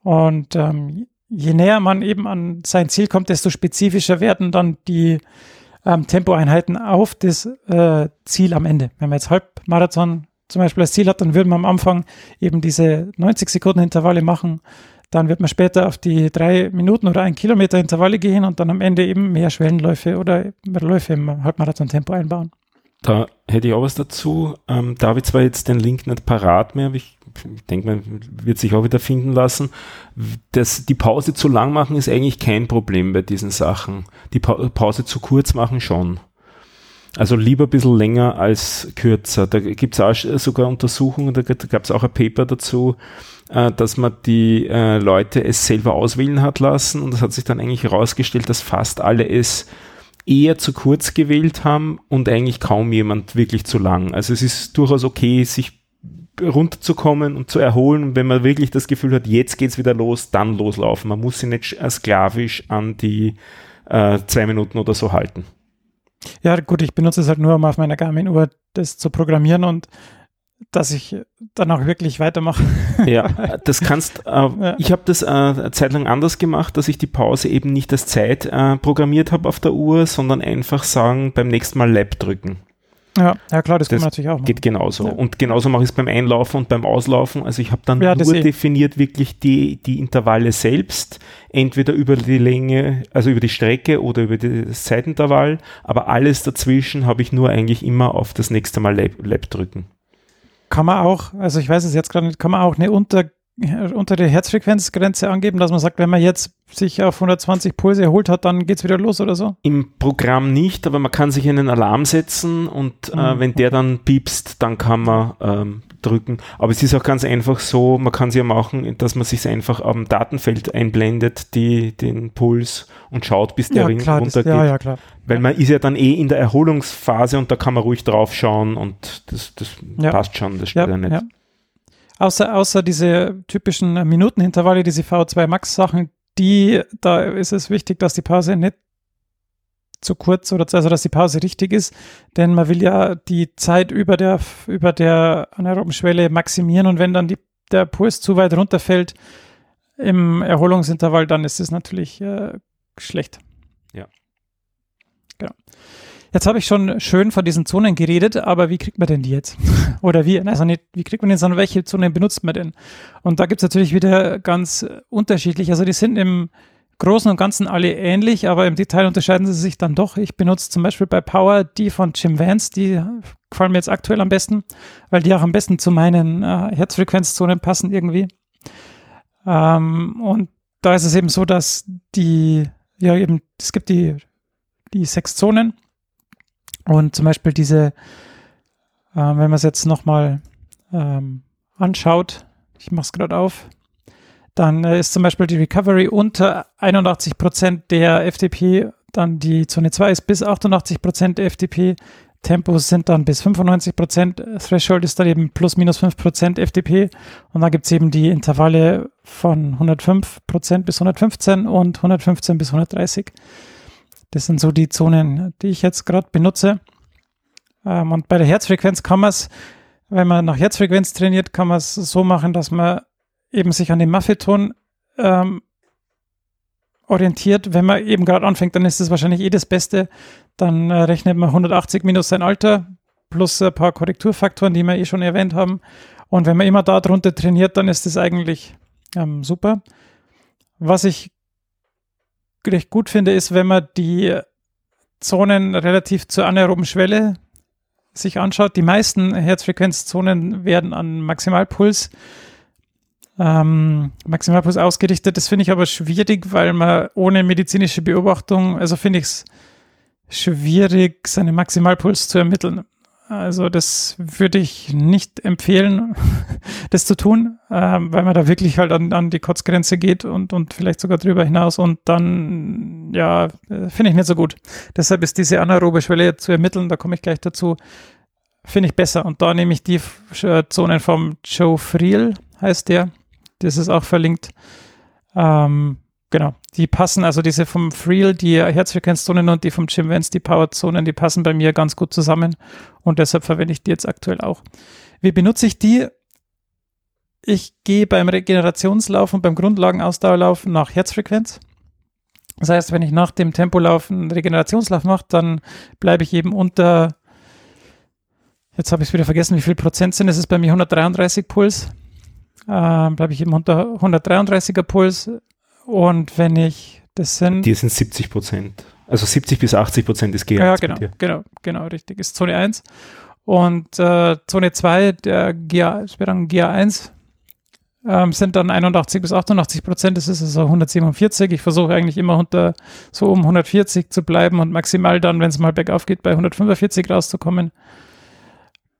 Und ähm, je näher man eben an sein Ziel kommt, desto spezifischer werden dann die ähm, Tempoeinheiten auf das äh, Ziel am Ende. Wenn man jetzt Halbmarathon zum Beispiel als Ziel hat, dann würde man am Anfang eben diese 90 Sekunden Intervalle machen, Dann wird man später auf die drei Minuten oder ein Kilometer Intervalle gehen und dann am Ende eben mehr Schwellenläufe oder Läufe im Halbmarathon-Tempo einbauen. Da hätte ich auch was dazu. Ähm, da habe ich zwar jetzt den Link nicht parat mehr, aber ich, ich denke, man wird sich auch wieder finden lassen. Das, die Pause zu lang machen ist eigentlich kein Problem bei diesen Sachen. Die pa Pause zu kurz machen schon. Also lieber ein bisschen länger als kürzer. Da gibt es auch sogar Untersuchungen, da gab es auch ein Paper dazu, äh, dass man die äh, Leute es selber auswählen hat lassen und es hat sich dann eigentlich herausgestellt, dass fast alle es eher zu kurz gewählt haben und eigentlich kaum jemand wirklich zu lang. Also es ist durchaus okay, sich runterzukommen und zu erholen. Und wenn man wirklich das Gefühl hat, jetzt geht's wieder los, dann loslaufen. Man muss sich nicht sklavisch an die äh, zwei Minuten oder so halten. Ja, gut, ich benutze es halt nur, um auf meiner Garmin-Uhr das zu programmieren und dass ich dann auch wirklich weitermache. Ja, das kannst, äh, ja. ich habe das äh, eine Zeit lang anders gemacht, dass ich die Pause eben nicht als Zeit äh, programmiert habe auf der Uhr, sondern einfach sagen, beim nächsten Mal Lab drücken. Ja, ja klar, das, das kann man natürlich auch machen. Geht genauso. Ja. Und genauso mache ich es beim Einlaufen und beim Auslaufen. Also ich habe dann ja, nur eh. definiert wirklich die, die Intervalle selbst, entweder über die Länge, also über die Strecke oder über das Zeitintervall, aber alles dazwischen habe ich nur eigentlich immer auf das nächste Mal Lab, Lab drücken. Kann man auch, also ich weiß es jetzt gerade nicht, kann man auch eine unter unter der Herzfrequenzgrenze angeben, dass man sagt, wenn man jetzt sich auf 120 Pulse erholt hat, dann geht es wieder los oder so? Im Programm nicht, aber man kann sich einen Alarm setzen und mhm. äh, wenn der dann piepst, dann kann man ähm, drücken. Aber es ist auch ganz einfach so, man kann es ja machen, dass man sich einfach am Datenfeld einblendet, die, den Puls und schaut, bis der ja, Ring klar, runtergeht. Das, ja, ja, klar. Weil man ist ja dann eh in der Erholungsphase und da kann man ruhig drauf schauen und das, das ja. passt schon, das steht ja, nicht. Außer, außer diese typischen Minutenintervalle, diese V2 Max-Sachen, die, da ist es wichtig, dass die Pause nicht zu kurz oder also dass die Pause richtig ist, denn man will ja die Zeit über der über der anaeroben Schwelle maximieren und wenn dann die, der Puls zu weit runterfällt im Erholungsintervall, dann ist es natürlich äh, schlecht. Ja. Genau. Jetzt habe ich schon schön von diesen Zonen geredet, aber wie kriegt man denn die jetzt? Oder wie, also nicht, wie kriegt man denn, sondern welche Zonen benutzt man denn? Und da gibt es natürlich wieder ganz unterschiedlich. Also die sind im Großen und Ganzen alle ähnlich, aber im Detail unterscheiden sie sich dann doch. Ich benutze zum Beispiel bei Power die von Jim Vance, die gefallen mir jetzt aktuell am besten, weil die auch am besten zu meinen äh, Herzfrequenzzonen passen irgendwie. Ähm, und da ist es eben so, dass die, ja eben, es gibt die, die sechs Zonen und zum Beispiel diese, äh, wenn man es jetzt nochmal ähm, anschaut, ich mache es gerade auf, dann äh, ist zum Beispiel die Recovery unter 81 Prozent der FTP, dann die Zone 2 ist bis 88 Prozent der FTP, Tempos sind dann bis 95 Prozent, Threshold ist dann eben plus minus 5 Prozent FTP und dann gibt es eben die Intervalle von 105 Prozent bis 115 und 115 bis 130. Das sind so die Zonen, die ich jetzt gerade benutze. Ähm, und bei der Herzfrequenz kann man es, wenn man nach Herzfrequenz trainiert, kann man es so machen, dass man eben sich an den Mafeton ähm, orientiert. Wenn man eben gerade anfängt, dann ist es wahrscheinlich eh das Beste. Dann äh, rechnet man 180 minus sein Alter plus ein paar Korrekturfaktoren, die wir eh schon erwähnt haben. Und wenn man immer da drunter trainiert, dann ist das eigentlich ähm, super. Was ich recht gut finde, ist, wenn man die Zonen relativ zur anaeroben Schwelle sich anschaut. Die meisten Herzfrequenzzonen werden an Maximalpuls ähm, Maximalpuls ausgerichtet. Das finde ich aber schwierig, weil man ohne medizinische Beobachtung, also finde ich es schwierig, seinen Maximalpuls zu ermitteln. Also das würde ich nicht empfehlen, das zu tun, ähm, weil man da wirklich halt an, an die Kotzgrenze geht und, und vielleicht sogar drüber hinaus und dann, ja, finde ich nicht so gut. Deshalb ist diese anaerobe Schwelle zu ermitteln, da komme ich gleich dazu, finde ich besser. Und da nehme ich die Zonen vom Joe Friel, heißt der. Das ist auch verlinkt. Ähm, Genau, die passen, also diese vom Freel, die Herzfrequenzzonen und die vom Jim Vance, die Powerzonen, die passen bei mir ganz gut zusammen und deshalb verwende ich die jetzt aktuell auch. Wie benutze ich die? Ich gehe beim Regenerationslauf und beim Grundlagenausdauerlauf nach Herzfrequenz. Das heißt, wenn ich nach dem Tempolauf einen Regenerationslauf mache, dann bleibe ich eben unter, jetzt habe ich es wieder vergessen, wie viel Prozent sind, es ist bei mir 133 Puls. äh, bleibe ich eben unter 133er Puls. Und wenn ich, das sind. Die sind 70 Prozent. Also 70 bis 80 Prozent ist GA1. Ja, genau, genau, genau, richtig. Ist Zone 1. Und äh, Zone 2, der GA, das wäre dann GA1, ähm, sind dann 81 bis 88 Prozent. Das ist also 147. Ich versuche eigentlich immer unter so um 140 zu bleiben und maximal dann, wenn es mal bergauf geht, bei 145 rauszukommen.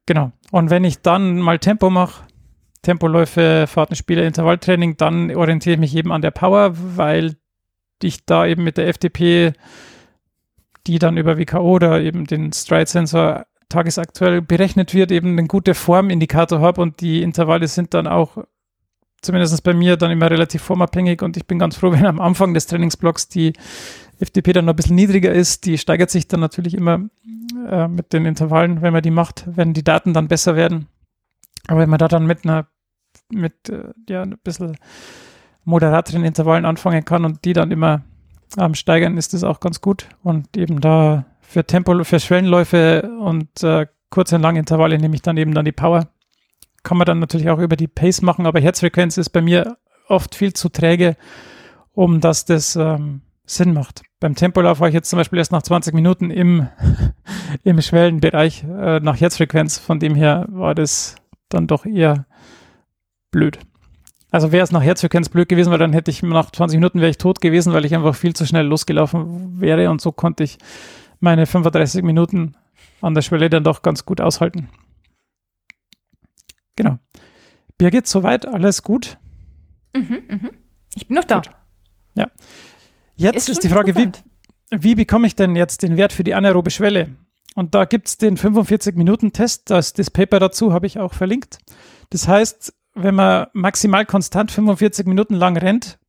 Genau. Und wenn ich dann mal Tempo mache, Tempoläufe, Fahrtenspiele, Intervalltraining, dann orientiere ich mich eben an der Power, weil ich da eben mit der FDP, die dann über WKO oder eben den Stride-Sensor tagesaktuell berechnet wird, eben einen guten Formindikator habe und die Intervalle sind dann auch zumindest bei mir dann immer relativ formabhängig und ich bin ganz froh, wenn am Anfang des Trainingsblocks die FDP dann noch ein bisschen niedriger ist. Die steigert sich dann natürlich immer äh, mit den Intervallen, wenn man die macht, wenn die Daten dann besser werden. Aber wenn man da dann mit einer, mit äh, ja, ein bisschen moderateren Intervallen anfangen kann und die dann immer am steigern, ist das auch ganz gut. Und eben da für Tempo, für Schwellenläufe und äh, kurze und lange Intervalle nehme ich dann eben dann die Power kann man dann natürlich auch über die Pace machen, aber Herzfrequenz ist bei mir oft viel zu träge, um dass das ähm, Sinn macht. Beim Tempolauf war ich jetzt zum Beispiel erst nach 20 Minuten im, im Schwellenbereich äh, nach Herzfrequenz. Von dem her war das dann doch eher blöd. Also wäre es nach Herzfrequenz blöd gewesen, weil dann hätte ich nach 20 Minuten wäre ich tot gewesen, weil ich einfach viel zu schnell losgelaufen wäre und so konnte ich meine 35 Minuten an der Schwelle dann doch ganz gut aushalten. Genau. Birgit, soweit alles gut? Mhm, mhm. Ich bin noch da. Gut. Ja. Jetzt ist, ist die Frage, wie, wie bekomme ich denn jetzt den Wert für die anaerobe Schwelle? Und da gibt es den 45-Minuten-Test, das, das Paper dazu habe ich auch verlinkt. Das heißt, wenn man maximal konstant 45 Minuten lang rennt,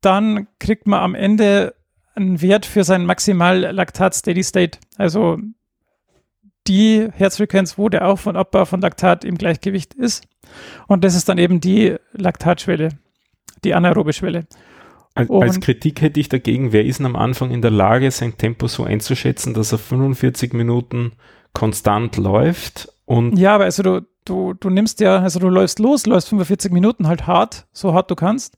dann kriegt man am Ende einen Wert für sein maximal Laktat Steady State. Also die Herzfrequenz, wo der Auf- und Abbau von Laktat im Gleichgewicht ist. Und das ist dann eben die Laktatschwelle, die anaerobe Schwelle. Als, als Kritik hätte ich dagegen, wer ist denn am Anfang in der Lage, sein Tempo so einzuschätzen, dass er 45 Minuten konstant läuft und ja, aber also du, du, du nimmst ja, also du läufst los, läufst 45 Minuten halt hart, so hart du kannst.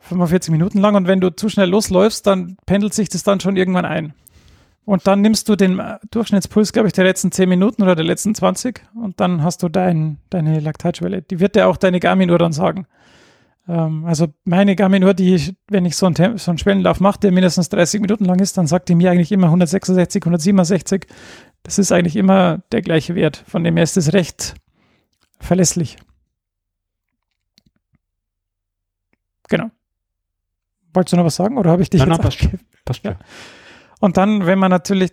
45 Minuten lang und wenn du zu schnell losläufst, dann pendelt sich das dann schon irgendwann ein. Und dann nimmst du den äh, Durchschnittspuls, glaube ich, der letzten 10 Minuten oder der letzten 20 und dann hast du dein, deine Laktatschwelle. Die wird dir auch deine Garmin-Uhr dann sagen. Ähm, also meine Garmin-Uhr, die, wenn ich so einen, so einen Schwellenlauf mache, der mindestens 30 Minuten lang ist, dann sagt die mir eigentlich immer 166, 167. Das ist eigentlich immer der gleiche Wert. Von dem her ist es recht verlässlich. Genau. Wolltest du noch was sagen oder habe ich dich nein, jetzt nein, passt, passt ja. Und dann, wenn man natürlich,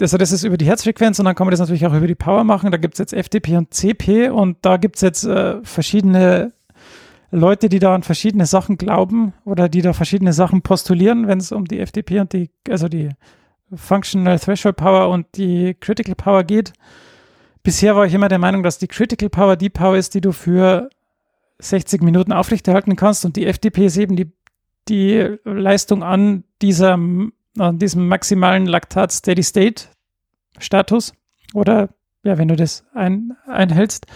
also das ist über die Herzfrequenz und dann kann man das natürlich auch über die Power machen. Da gibt es jetzt FDP und CP und da gibt es jetzt äh, verschiedene Leute, die da an verschiedene Sachen glauben oder die da verschiedene Sachen postulieren, wenn es um die FDP und die, also die Functional Threshold Power und die Critical Power geht. Bisher war ich immer der Meinung, dass die Critical Power die Power ist, die du für 60 Minuten aufrechterhalten kannst und die FDP ist eben die, die Leistung an dieser an diesem maximalen Laktat Steady State Status oder ja, wenn du das ein, einhältst.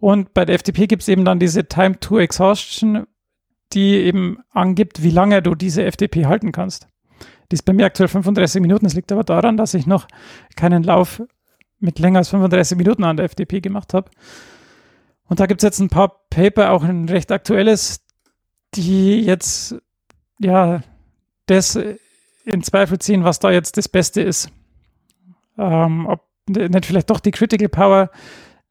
Und bei der FTP gibt es eben dann diese Time to Exhaustion, die eben angibt, wie lange du diese FTP halten kannst. Die ist bei mir aktuell 35 Minuten. Es liegt aber daran, dass ich noch keinen Lauf mit länger als 35 Minuten an der FTP gemacht habe. Und da gibt es jetzt ein paar Paper, auch ein recht aktuelles, die jetzt ja das in Zweifel ziehen, was da jetzt das Beste ist. Ähm, ob nicht vielleicht doch die Critical Power.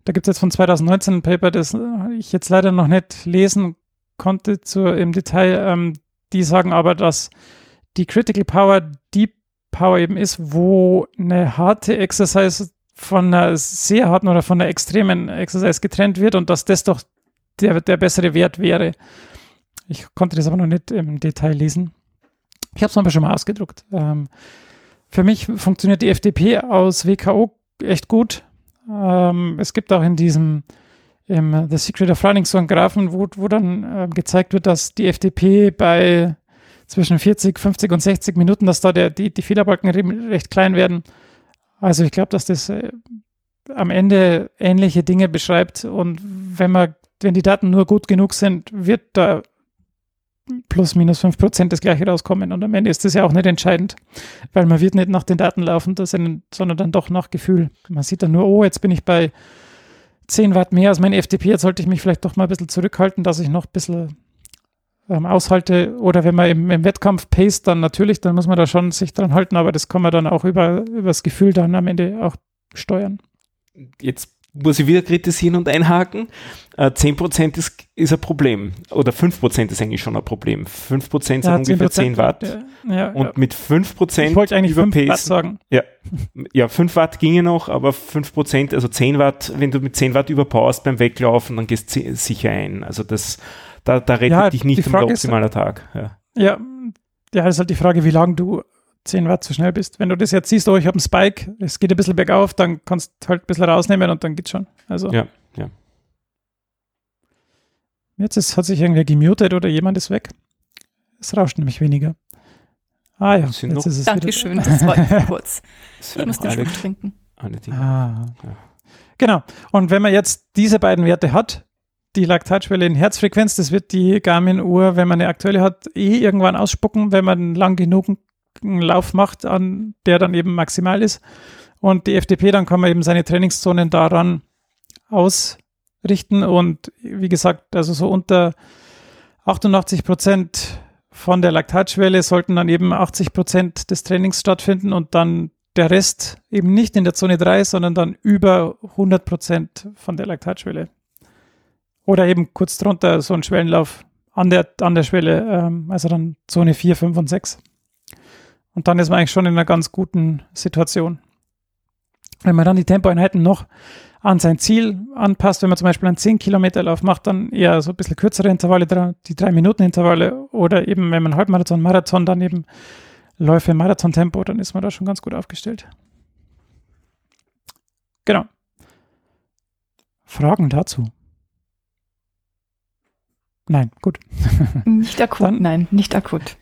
Da gibt es jetzt von 2019 ein Paper, das ich jetzt leider noch nicht lesen konnte zu, im Detail. Ähm, die sagen aber, dass die Critical Power die Power eben ist, wo eine harte Exercise von einer sehr harten oder von einer extremen Exercise getrennt wird und dass das doch der, der bessere Wert wäre. Ich konnte das aber noch nicht im Detail lesen. Ich habe es aber schon mal ausgedruckt. Ähm, für mich funktioniert die FDP aus WKO echt gut. Ähm, es gibt auch in diesem im The Secret of Running so einen Graphen, wo, wo dann äh, gezeigt wird, dass die FDP bei zwischen 40, 50 und 60 Minuten, dass da der, die, die Fehlerbalken recht klein werden. Also ich glaube, dass das äh, am Ende ähnliche Dinge beschreibt und wenn man wenn die Daten nur gut genug sind, wird da plus minus fünf Prozent das gleiche rauskommen. Und am Ende ist das ja auch nicht entscheidend, weil man wird nicht nach den Daten laufen, sondern dann doch nach Gefühl. Man sieht dann nur, oh, jetzt bin ich bei 10 Watt mehr als mein FDP, jetzt sollte ich mich vielleicht doch mal ein bisschen zurückhalten, dass ich noch ein bisschen ähm, aushalte. Oder wenn man im, im Wettkampf pace, dann natürlich, dann muss man da schon sich dran halten, aber das kann man dann auch über, über das Gefühl dann am Ende auch steuern. Jetzt muss ich wieder kritisieren und einhaken. Äh, 10% ist, ist ein Problem. Oder 5% ist eigentlich schon ein Problem. 5% sind ja, ungefähr 10 Watt. Ja, ja, und mit 5% Ich wollte eigentlich 5 Watt sagen. Ja, ja, 5 Watt ginge noch, aber 5%, also 10 Watt, wenn du mit 10 Watt überpowerst beim Weglaufen, dann gehst du sicher ein. Also das, da, da rettet ja, dich nicht ein optimaler Tag. Ja. ja, ja, das ist halt die Frage, wie lange du 10 Watt zu schnell bist. Wenn du das jetzt siehst, oh, ich habe einen Spike, es geht ein bisschen bergauf, dann kannst du halt ein bisschen rausnehmen und dann geht's schon. Also. Ja, ja. Jetzt ist, hat sich irgendwer gemutet oder jemand ist weg. Es rauscht nämlich weniger. Ah ja, jetzt ist es Dankeschön, das war kurz. Ich muss den Schluck trinken. Ah. Ja. Genau. Und wenn man jetzt diese beiden Werte hat, die Laktatschwelle in Herzfrequenz, das wird die Garmin-Uhr, wenn man eine aktuelle hat, eh irgendwann ausspucken, wenn man lang genug einen Lauf macht, an der dann eben maximal ist. Und die FDP, dann kann man eben seine Trainingszonen daran ausrichten. Und wie gesagt, also so unter 88 Prozent von der Laktatschwelle sollten dann eben 80 Prozent des Trainings stattfinden und dann der Rest eben nicht in der Zone 3, sondern dann über 100 Prozent von der Laktatschwelle. Oder eben kurz drunter so ein Schwellenlauf an der, an der Schwelle, ähm, also dann Zone 4, 5 und 6. Und dann ist man eigentlich schon in einer ganz guten Situation. Wenn man dann die Tempoeinheiten noch an sein Ziel anpasst, wenn man zum Beispiel einen 10-Kilometer-Lauf macht, dann eher so ein bisschen kürzere Intervalle, die 3-Minuten-Intervalle oder eben, wenn man Halbmarathon, Marathon, dann eben Läufe im Marathontempo, dann ist man da schon ganz gut aufgestellt. Genau. Fragen dazu? Nein, gut. Nicht akut, dann, nein, nicht akut.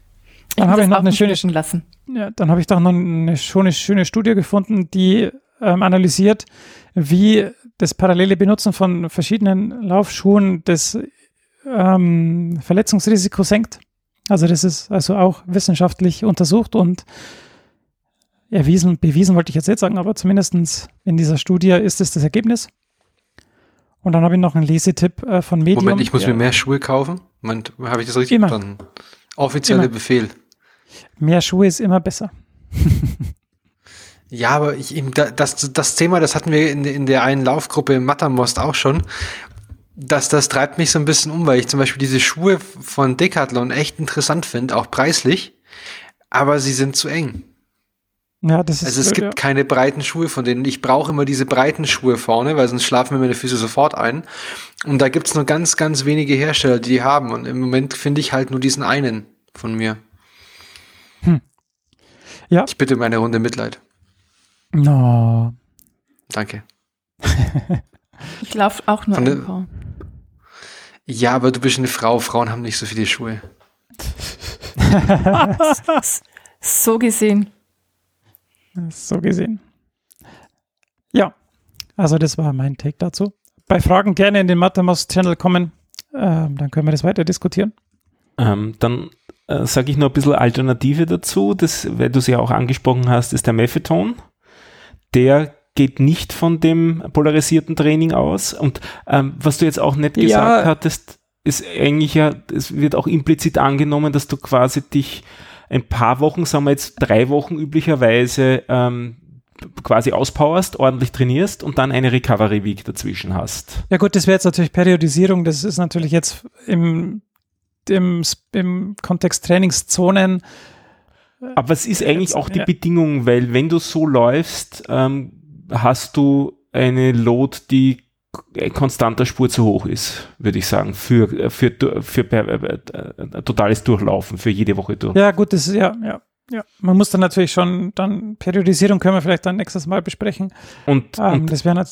Dann habe ich noch eine schöne, lassen. Ja, dann habe ich doch noch eine schöne, schöne Studie gefunden, die ähm, analysiert, wie das parallele Benutzen von verschiedenen Laufschuhen das ähm, Verletzungsrisiko senkt. Also das ist also auch wissenschaftlich untersucht und erwiesen, bewiesen wollte ich jetzt nicht sagen, aber zumindest in dieser Studie ist es das Ergebnis. Und dann habe ich noch einen Lesetipp äh, von Medium. Moment, ich muss ja. mir mehr Schuhe kaufen? Habe ich das richtig immer. verstanden? Offizieller Befehl. Mehr Schuhe ist immer besser. ja, aber ich, das, das Thema, das hatten wir in, in der einen Laufgruppe im Mattermost auch schon. Das, das treibt mich so ein bisschen um, weil ich zum Beispiel diese Schuhe von Decathlon echt interessant finde, auch preislich, aber sie sind zu eng. Ja, das ist also es blöd, gibt ja. keine breiten Schuhe von denen. Ich brauche immer diese breiten Schuhe vorne, weil sonst schlafen mir meine Füße sofort ein. Und da gibt's nur ganz, ganz wenige Hersteller, die die haben. Und im Moment finde ich halt nur diesen einen von mir. Hm. Ja. Ich bitte meine Runde Mitleid. No. Danke. ich laufe auch nur ein paar. Ja, aber du bist eine Frau. Frauen haben nicht so viele Schuhe. so gesehen. So gesehen. Ja, also das war mein Take dazu. Bei Fragen gerne in den MathaMos-Channel kommen, ähm, dann können wir das weiter diskutieren. Ähm, dann äh, sage ich noch ein bisschen Alternative dazu, das, weil du es ja auch angesprochen hast, ist der Mepheton. Der geht nicht von dem polarisierten Training aus. Und ähm, was du jetzt auch nicht gesagt ja. hattest, ist eigentlich ja, es wird auch implizit angenommen, dass du quasi dich ein paar Wochen, sagen wir jetzt drei Wochen üblicherweise, ähm, quasi auspowerst, ordentlich trainierst und dann eine Recovery Week dazwischen hast. Ja gut, das wäre jetzt natürlich Periodisierung, das ist natürlich jetzt im, im, im Kontext Trainingszonen. Aber es ist eigentlich jetzt, auch die ja. Bedingung, weil wenn du so läufst, ähm, hast du eine Load, die konstanter Spur zu hoch ist, würde ich sagen, für, für, für, für äh, äh, totales Durchlaufen, für jede Woche durch. Ja, gut, das ist ja, ja. Ja, man muss dann natürlich schon, dann Periodisierung können wir vielleicht dann nächstes Mal besprechen. Und, ähm, und das wäre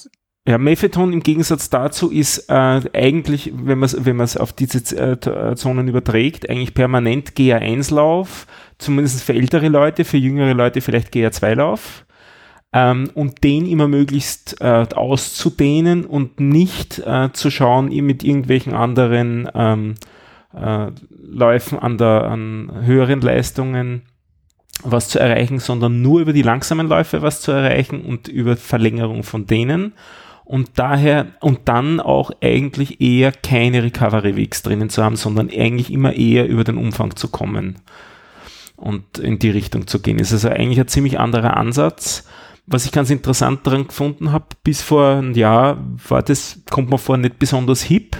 ja, Mepheton im Gegensatz dazu ist äh, eigentlich, wenn man es wenn auf diese äh, Zonen überträgt, eigentlich permanent GA1-Lauf, zumindest für ältere Leute, für jüngere Leute vielleicht GA2-Lauf ähm, und den immer möglichst äh, auszudehnen und nicht äh, zu schauen, mit irgendwelchen anderen ähm, äh, Läufen an, der, an höheren Leistungen was zu erreichen, sondern nur über die langsamen Läufe was zu erreichen und über Verlängerung von denen und daher und dann auch eigentlich eher keine Recovery Weeks drinnen zu haben, sondern eigentlich immer eher über den Umfang zu kommen und in die Richtung zu gehen. Es ist also eigentlich ein ziemlich anderer Ansatz. Was ich ganz interessant daran gefunden habe, bis vor einem Jahr war das, kommt man vor, nicht besonders hip.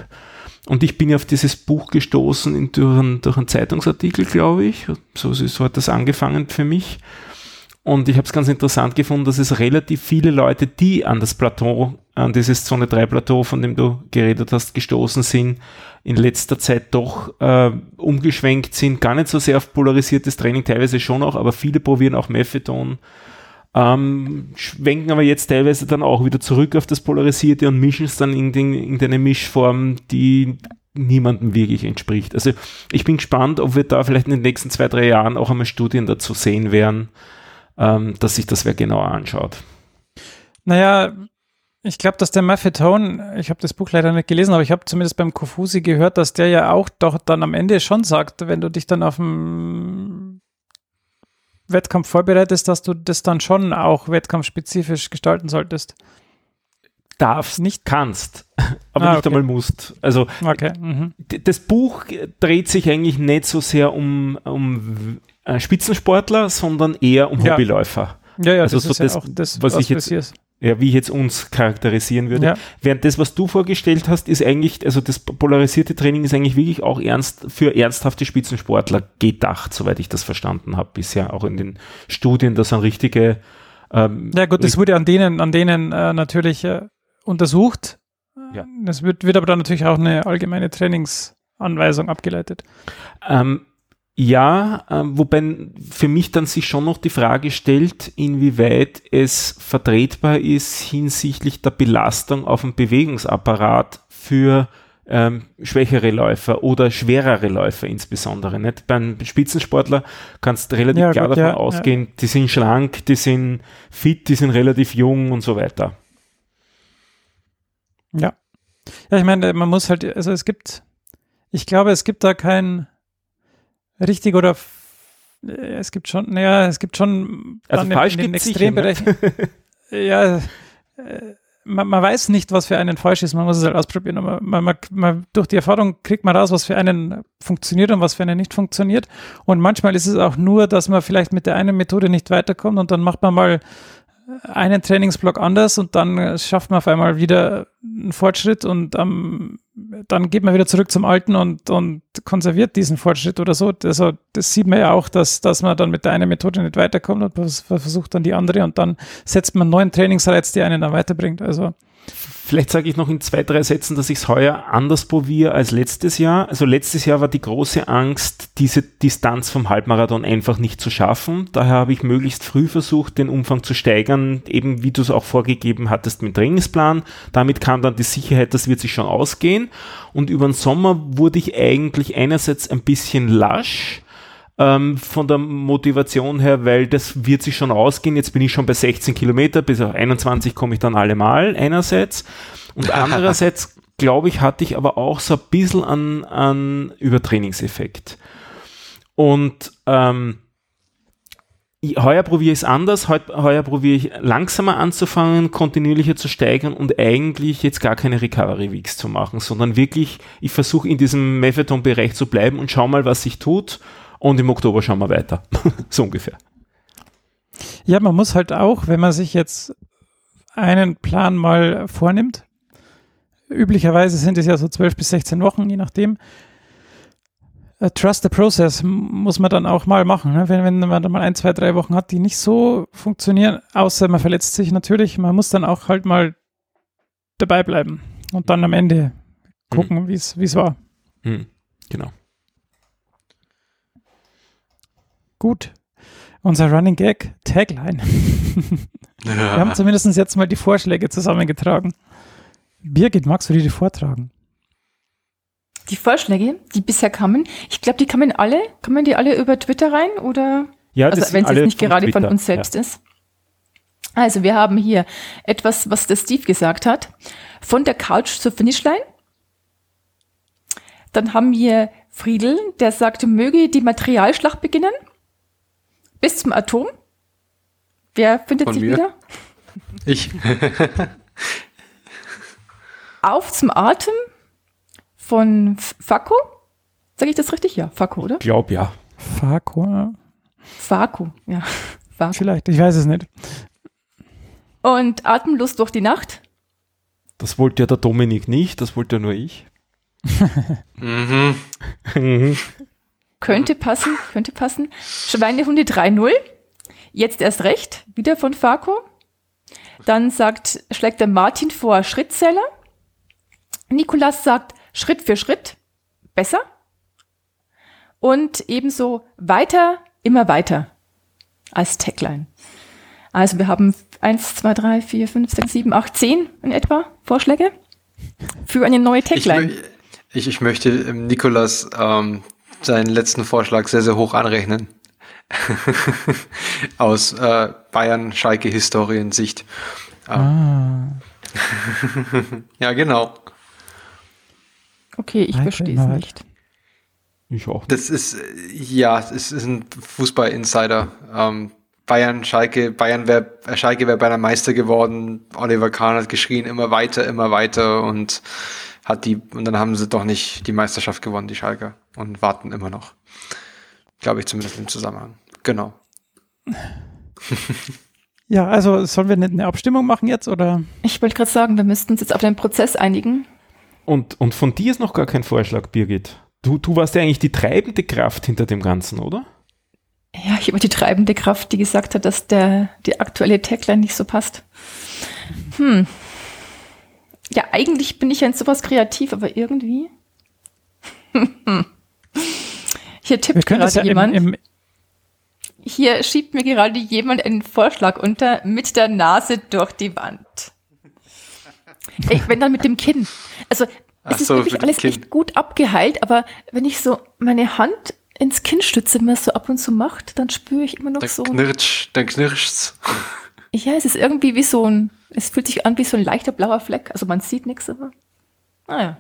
Und ich bin auf dieses Buch gestoßen in, durch, einen, durch einen Zeitungsartikel, glaube ich. So, so hat das angefangen für mich. Und ich habe es ganz interessant gefunden, dass es relativ viele Leute, die an das Plateau, an dieses Zone 3 Plateau, von dem du geredet hast, gestoßen sind, in letzter Zeit doch äh, umgeschwenkt sind. Gar nicht so sehr auf polarisiertes Training, teilweise schon auch, aber viele probieren auch Methadon. Ähm, schwenken aber jetzt teilweise dann auch wieder zurück auf das Polarisierte und mischen es dann in, den, in eine Mischform, die niemandem wirklich entspricht. Also ich bin gespannt, ob wir da vielleicht in den nächsten zwei, drei Jahren auch einmal Studien dazu sehen werden, ähm, dass sich das wer genauer anschaut. Naja, ich glaube, dass der Maffetone, ich habe das Buch leider nicht gelesen, aber ich habe zumindest beim Kofusi gehört, dass der ja auch doch dann am Ende schon sagt, wenn du dich dann auf dem Wettkampf vorbereitest, dass du das dann schon auch wettkampfspezifisch gestalten solltest. Darfst, nicht kannst, aber ah, nicht einmal musst. Also okay. mhm. das Buch dreht sich eigentlich nicht so sehr um, um äh, Spitzensportler, sondern eher um ja. Hobbyläufer. Ja, ja, also das so ist das, ja auch das, was, was ich jetzt. Ja, wie ich jetzt uns charakterisieren würde. Ja. Während das, was du vorgestellt hast, ist eigentlich, also das polarisierte Training ist eigentlich wirklich auch ernst für ernsthafte Spitzensportler gedacht, soweit ich das verstanden habe bisher, auch in den Studien, da sind richtige ähm, Ja gut, das wurde an denen, an denen äh, natürlich äh, untersucht. Ja. Das wird, wird aber dann natürlich auch eine allgemeine Trainingsanweisung abgeleitet. Ähm, ja, äh, wobei für mich dann sich schon noch die Frage stellt, inwieweit es vertretbar ist hinsichtlich der Belastung auf dem Bewegungsapparat für ähm, schwächere Läufer oder schwerere Läufer insbesondere. Nicht? Beim Spitzensportler kannst du relativ ja, klar gut, davon ja, ausgehen, ja. die sind schlank, die sind fit, die sind relativ jung und so weiter. Ja. Ja, ich meine, man muss halt, also es gibt, ich glaube, es gibt da kein richtig oder äh, es gibt schon, naja, es gibt schon also falsch in den Extrembereichen. Ne? ja, äh, man, man, weiß nicht, was für einen falsch ist, man muss es halt ausprobieren. Man, man, man, durch die Erfahrung kriegt man raus, was für einen funktioniert und was für einen nicht funktioniert. Und manchmal ist es auch nur, dass man vielleicht mit der einen Methode nicht weiterkommt und dann macht man mal einen Trainingsblock anders und dann schafft man auf einmal wieder einen Fortschritt und ähm, dann geht man wieder zurück zum Alten und, und konserviert diesen Fortschritt oder so. Also das sieht man ja auch, dass, dass man dann mit der einen Methode nicht weiterkommt und versucht dann die andere und dann setzt man einen neuen Trainingsreiz, der einen dann weiterbringt. Also Vielleicht sage ich noch in zwei, drei Sätzen, dass ich es heuer anders probiere als letztes Jahr. Also letztes Jahr war die große Angst, diese Distanz vom Halbmarathon einfach nicht zu schaffen. Daher habe ich möglichst früh versucht, den Umfang zu steigern, eben wie du es auch vorgegeben hattest mit Trainingsplan. Damit kam dann die Sicherheit, das wird sich schon ausgehen. Und über den Sommer wurde ich eigentlich einerseits ein bisschen lasch, ähm, von der Motivation her, weil das wird sich schon ausgehen. Jetzt bin ich schon bei 16 Kilometer, bis auf 21 komme ich dann allemal einerseits. Und andererseits, glaube ich, hatte ich aber auch so ein bisschen an, an Übertrainingseffekt. Und ähm, heuer probiere ich es anders, heuer, probiere ich langsamer anzufangen, kontinuierlicher zu steigern und eigentlich jetzt gar keine Recovery Weeks zu machen, sondern wirklich, ich versuche in diesem Methadon-Bereich zu bleiben und schau mal, was sich tut und im Oktober schauen wir weiter. so ungefähr. Ja, man muss halt auch, wenn man sich jetzt einen Plan mal vornimmt, üblicherweise sind es ja so 12 bis 16 Wochen, je nachdem, uh, Trust the Process muss man dann auch mal machen. Ne? Wenn, wenn man dann mal ein, zwei, drei Wochen hat, die nicht so funktionieren, außer man verletzt sich natürlich, man muss dann auch halt mal dabei bleiben und dann am Ende gucken, mhm. wie es war. Mhm. Genau. Gut. Unser Running Gag, Tagline. Ja. Wir haben zumindest jetzt mal die Vorschläge zusammengetragen. Birgit, magst du die vortragen? Die Vorschläge, die bisher kamen, ich glaube, die kamen alle, kommen die alle über Twitter rein oder? Ja, das also, wenn es jetzt nicht gerade Twitter. von uns selbst ja. ist. Also wir haben hier etwas, was der Steve gesagt hat. Von der Couch zur Finishline. Dann haben wir Friedel, der sagte, möge die Materialschlacht beginnen. Bis zum Atom. Wer findet Von sich mir. wieder? Ich. Auf zum Atem von Fako. Sag ich das richtig? Ja, Fako, oder? Glaub ja. Farko, ja. Fako, ja. Fako. vielleicht, ich weiß es nicht. Und Atemlust durch die Nacht. Das wollte ja der Dominik nicht, das wollte ja nur ich. mhm. Könnte passen, könnte passen. Schweinehunde 3-0. Jetzt erst recht. Wieder von Fako. Dann sagt, schlägt der Martin vor Schrittzähler. Nikolas sagt Schritt für Schritt. Besser. Und ebenso weiter, immer weiter. Als Tagline. Also wir haben 1, 2, 3, 4, 5, 6, 7, 8, 10 in etwa Vorschläge für eine neue ich, Tagline. mö- ich, ich möchte ähm, Nikolas ähm, seinen letzten Vorschlag sehr, sehr hoch anrechnen. Aus äh, Bayern-Schalke-Historiensicht. Ah, Ja, genau. Okay, ich verstehe es nicht. Ich auch. Das ist, ja, es ist ein Fußball-Insider. Ähm, Bayern, Schalke, Bayern wäre, Schalke wäre beinahe Meister geworden. Oliver Kahn hat geschrien, immer weiter, immer weiter und hat die, und dann haben sie doch nicht die Meisterschaft gewonnen, die Schalker, und warten immer noch. Glaube ich zumindest im Zusammenhang. Genau. ja, also sollen wir nicht eine Abstimmung machen jetzt oder? Ich wollte gerade sagen, wir müssten uns jetzt auf den Prozess einigen. Und, und von dir ist noch gar kein Vorschlag, Birgit. Du, du warst ja eigentlich die treibende Kraft hinter dem Ganzen, oder? Ja, ich habe die treibende Kraft, die gesagt hat, dass der, die aktuelle Tagline nicht so passt. Hm. Ja, eigentlich bin ich ja in sowas kreativ, aber irgendwie. Hier tippt gerade ja jemand. im, im, Hier schiebt mir gerade jemand einen Vorschlag unter mit der Nase durch die Wand. Ey, wenn dann mit dem Kinn. Also, Ach es ist so, wirklich mit dem alles Kinn. echt gut abgeheilt, aber wenn ich so meine Hand ins Kinn stütze, wenn man es so ab und zu macht, dann spüre ich immer noch Dann so. knirscht, dann knirscht's. Ja, es ist irgendwie wie so ein, es fühlt sich an wie so ein leichter blauer Fleck. Also man sieht nichts, aber. Naja.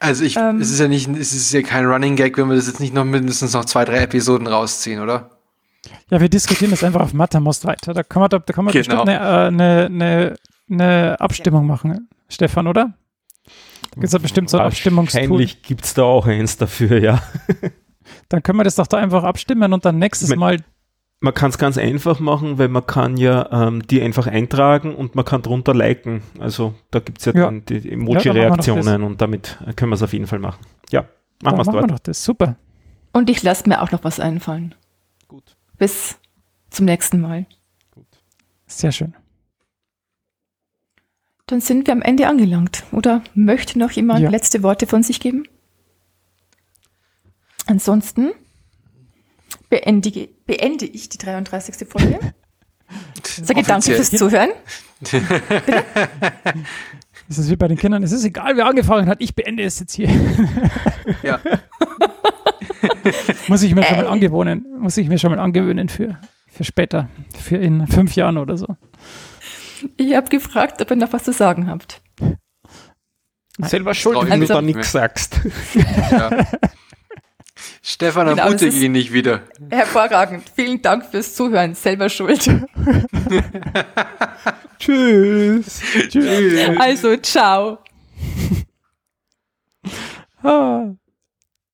Also ich, Ähm. es ist ja nicht, es ist ja kein Running Gag, wenn wir das jetzt nicht noch mindestens noch zwei, drei Episoden rausziehen, oder? ja, wir diskutieren das einfach auf Mattermost weiter. Da kann man, da, da kann man Genau. bestimmt eine, äh, eine, eine, eine Abstimmung machen, Stefan, oder? Da gibt es bestimmt so ein Abstimmungstool. Wahrscheinlich gibt es da auch eins dafür, ja. Dann können wir das doch da einfach abstimmen und dann nächstes Mal Man kann es ganz einfach machen, weil man kann ja ähm, die einfach eintragen und man kann drunter liken. Also da gibt es ja, Ja. dann die Ja, machen Emoji-Reaktionen und damit können wir es auf jeden Fall machen. Ja, machen dann wir es machen wir dort. doch das. Super. Und ich lasse mir auch noch was einfallen. Gut. Bis zum nächsten Mal. Sehr schön. Dann sind wir am Ende angelangt. Oder möchte noch jemand Ja. letzte Worte von sich geben? Ansonsten beendige, beende ich die 33. Folge. Sage danke fürs Zuhören. Das ist wie bei den Kindern. Es ist egal, wer angefangen hat. Ich beende es jetzt hier. Ja. muss ich mir schon mal Äh. angewöhnen. Muss ich mir schon mal angewöhnen für, für später. Für in fünf Jahren oder so. Ich habe gefragt, ob ihr noch was zu sagen habt. Selber schuld, wenn du da nicht nichts sagst. ja. Stefan, Genau, ermutige ihn nicht wieder. Hervorragend. Vielen Dank fürs Zuhören. Selber schuld. Tschüss. Tschüss. Also, ciao. Ah.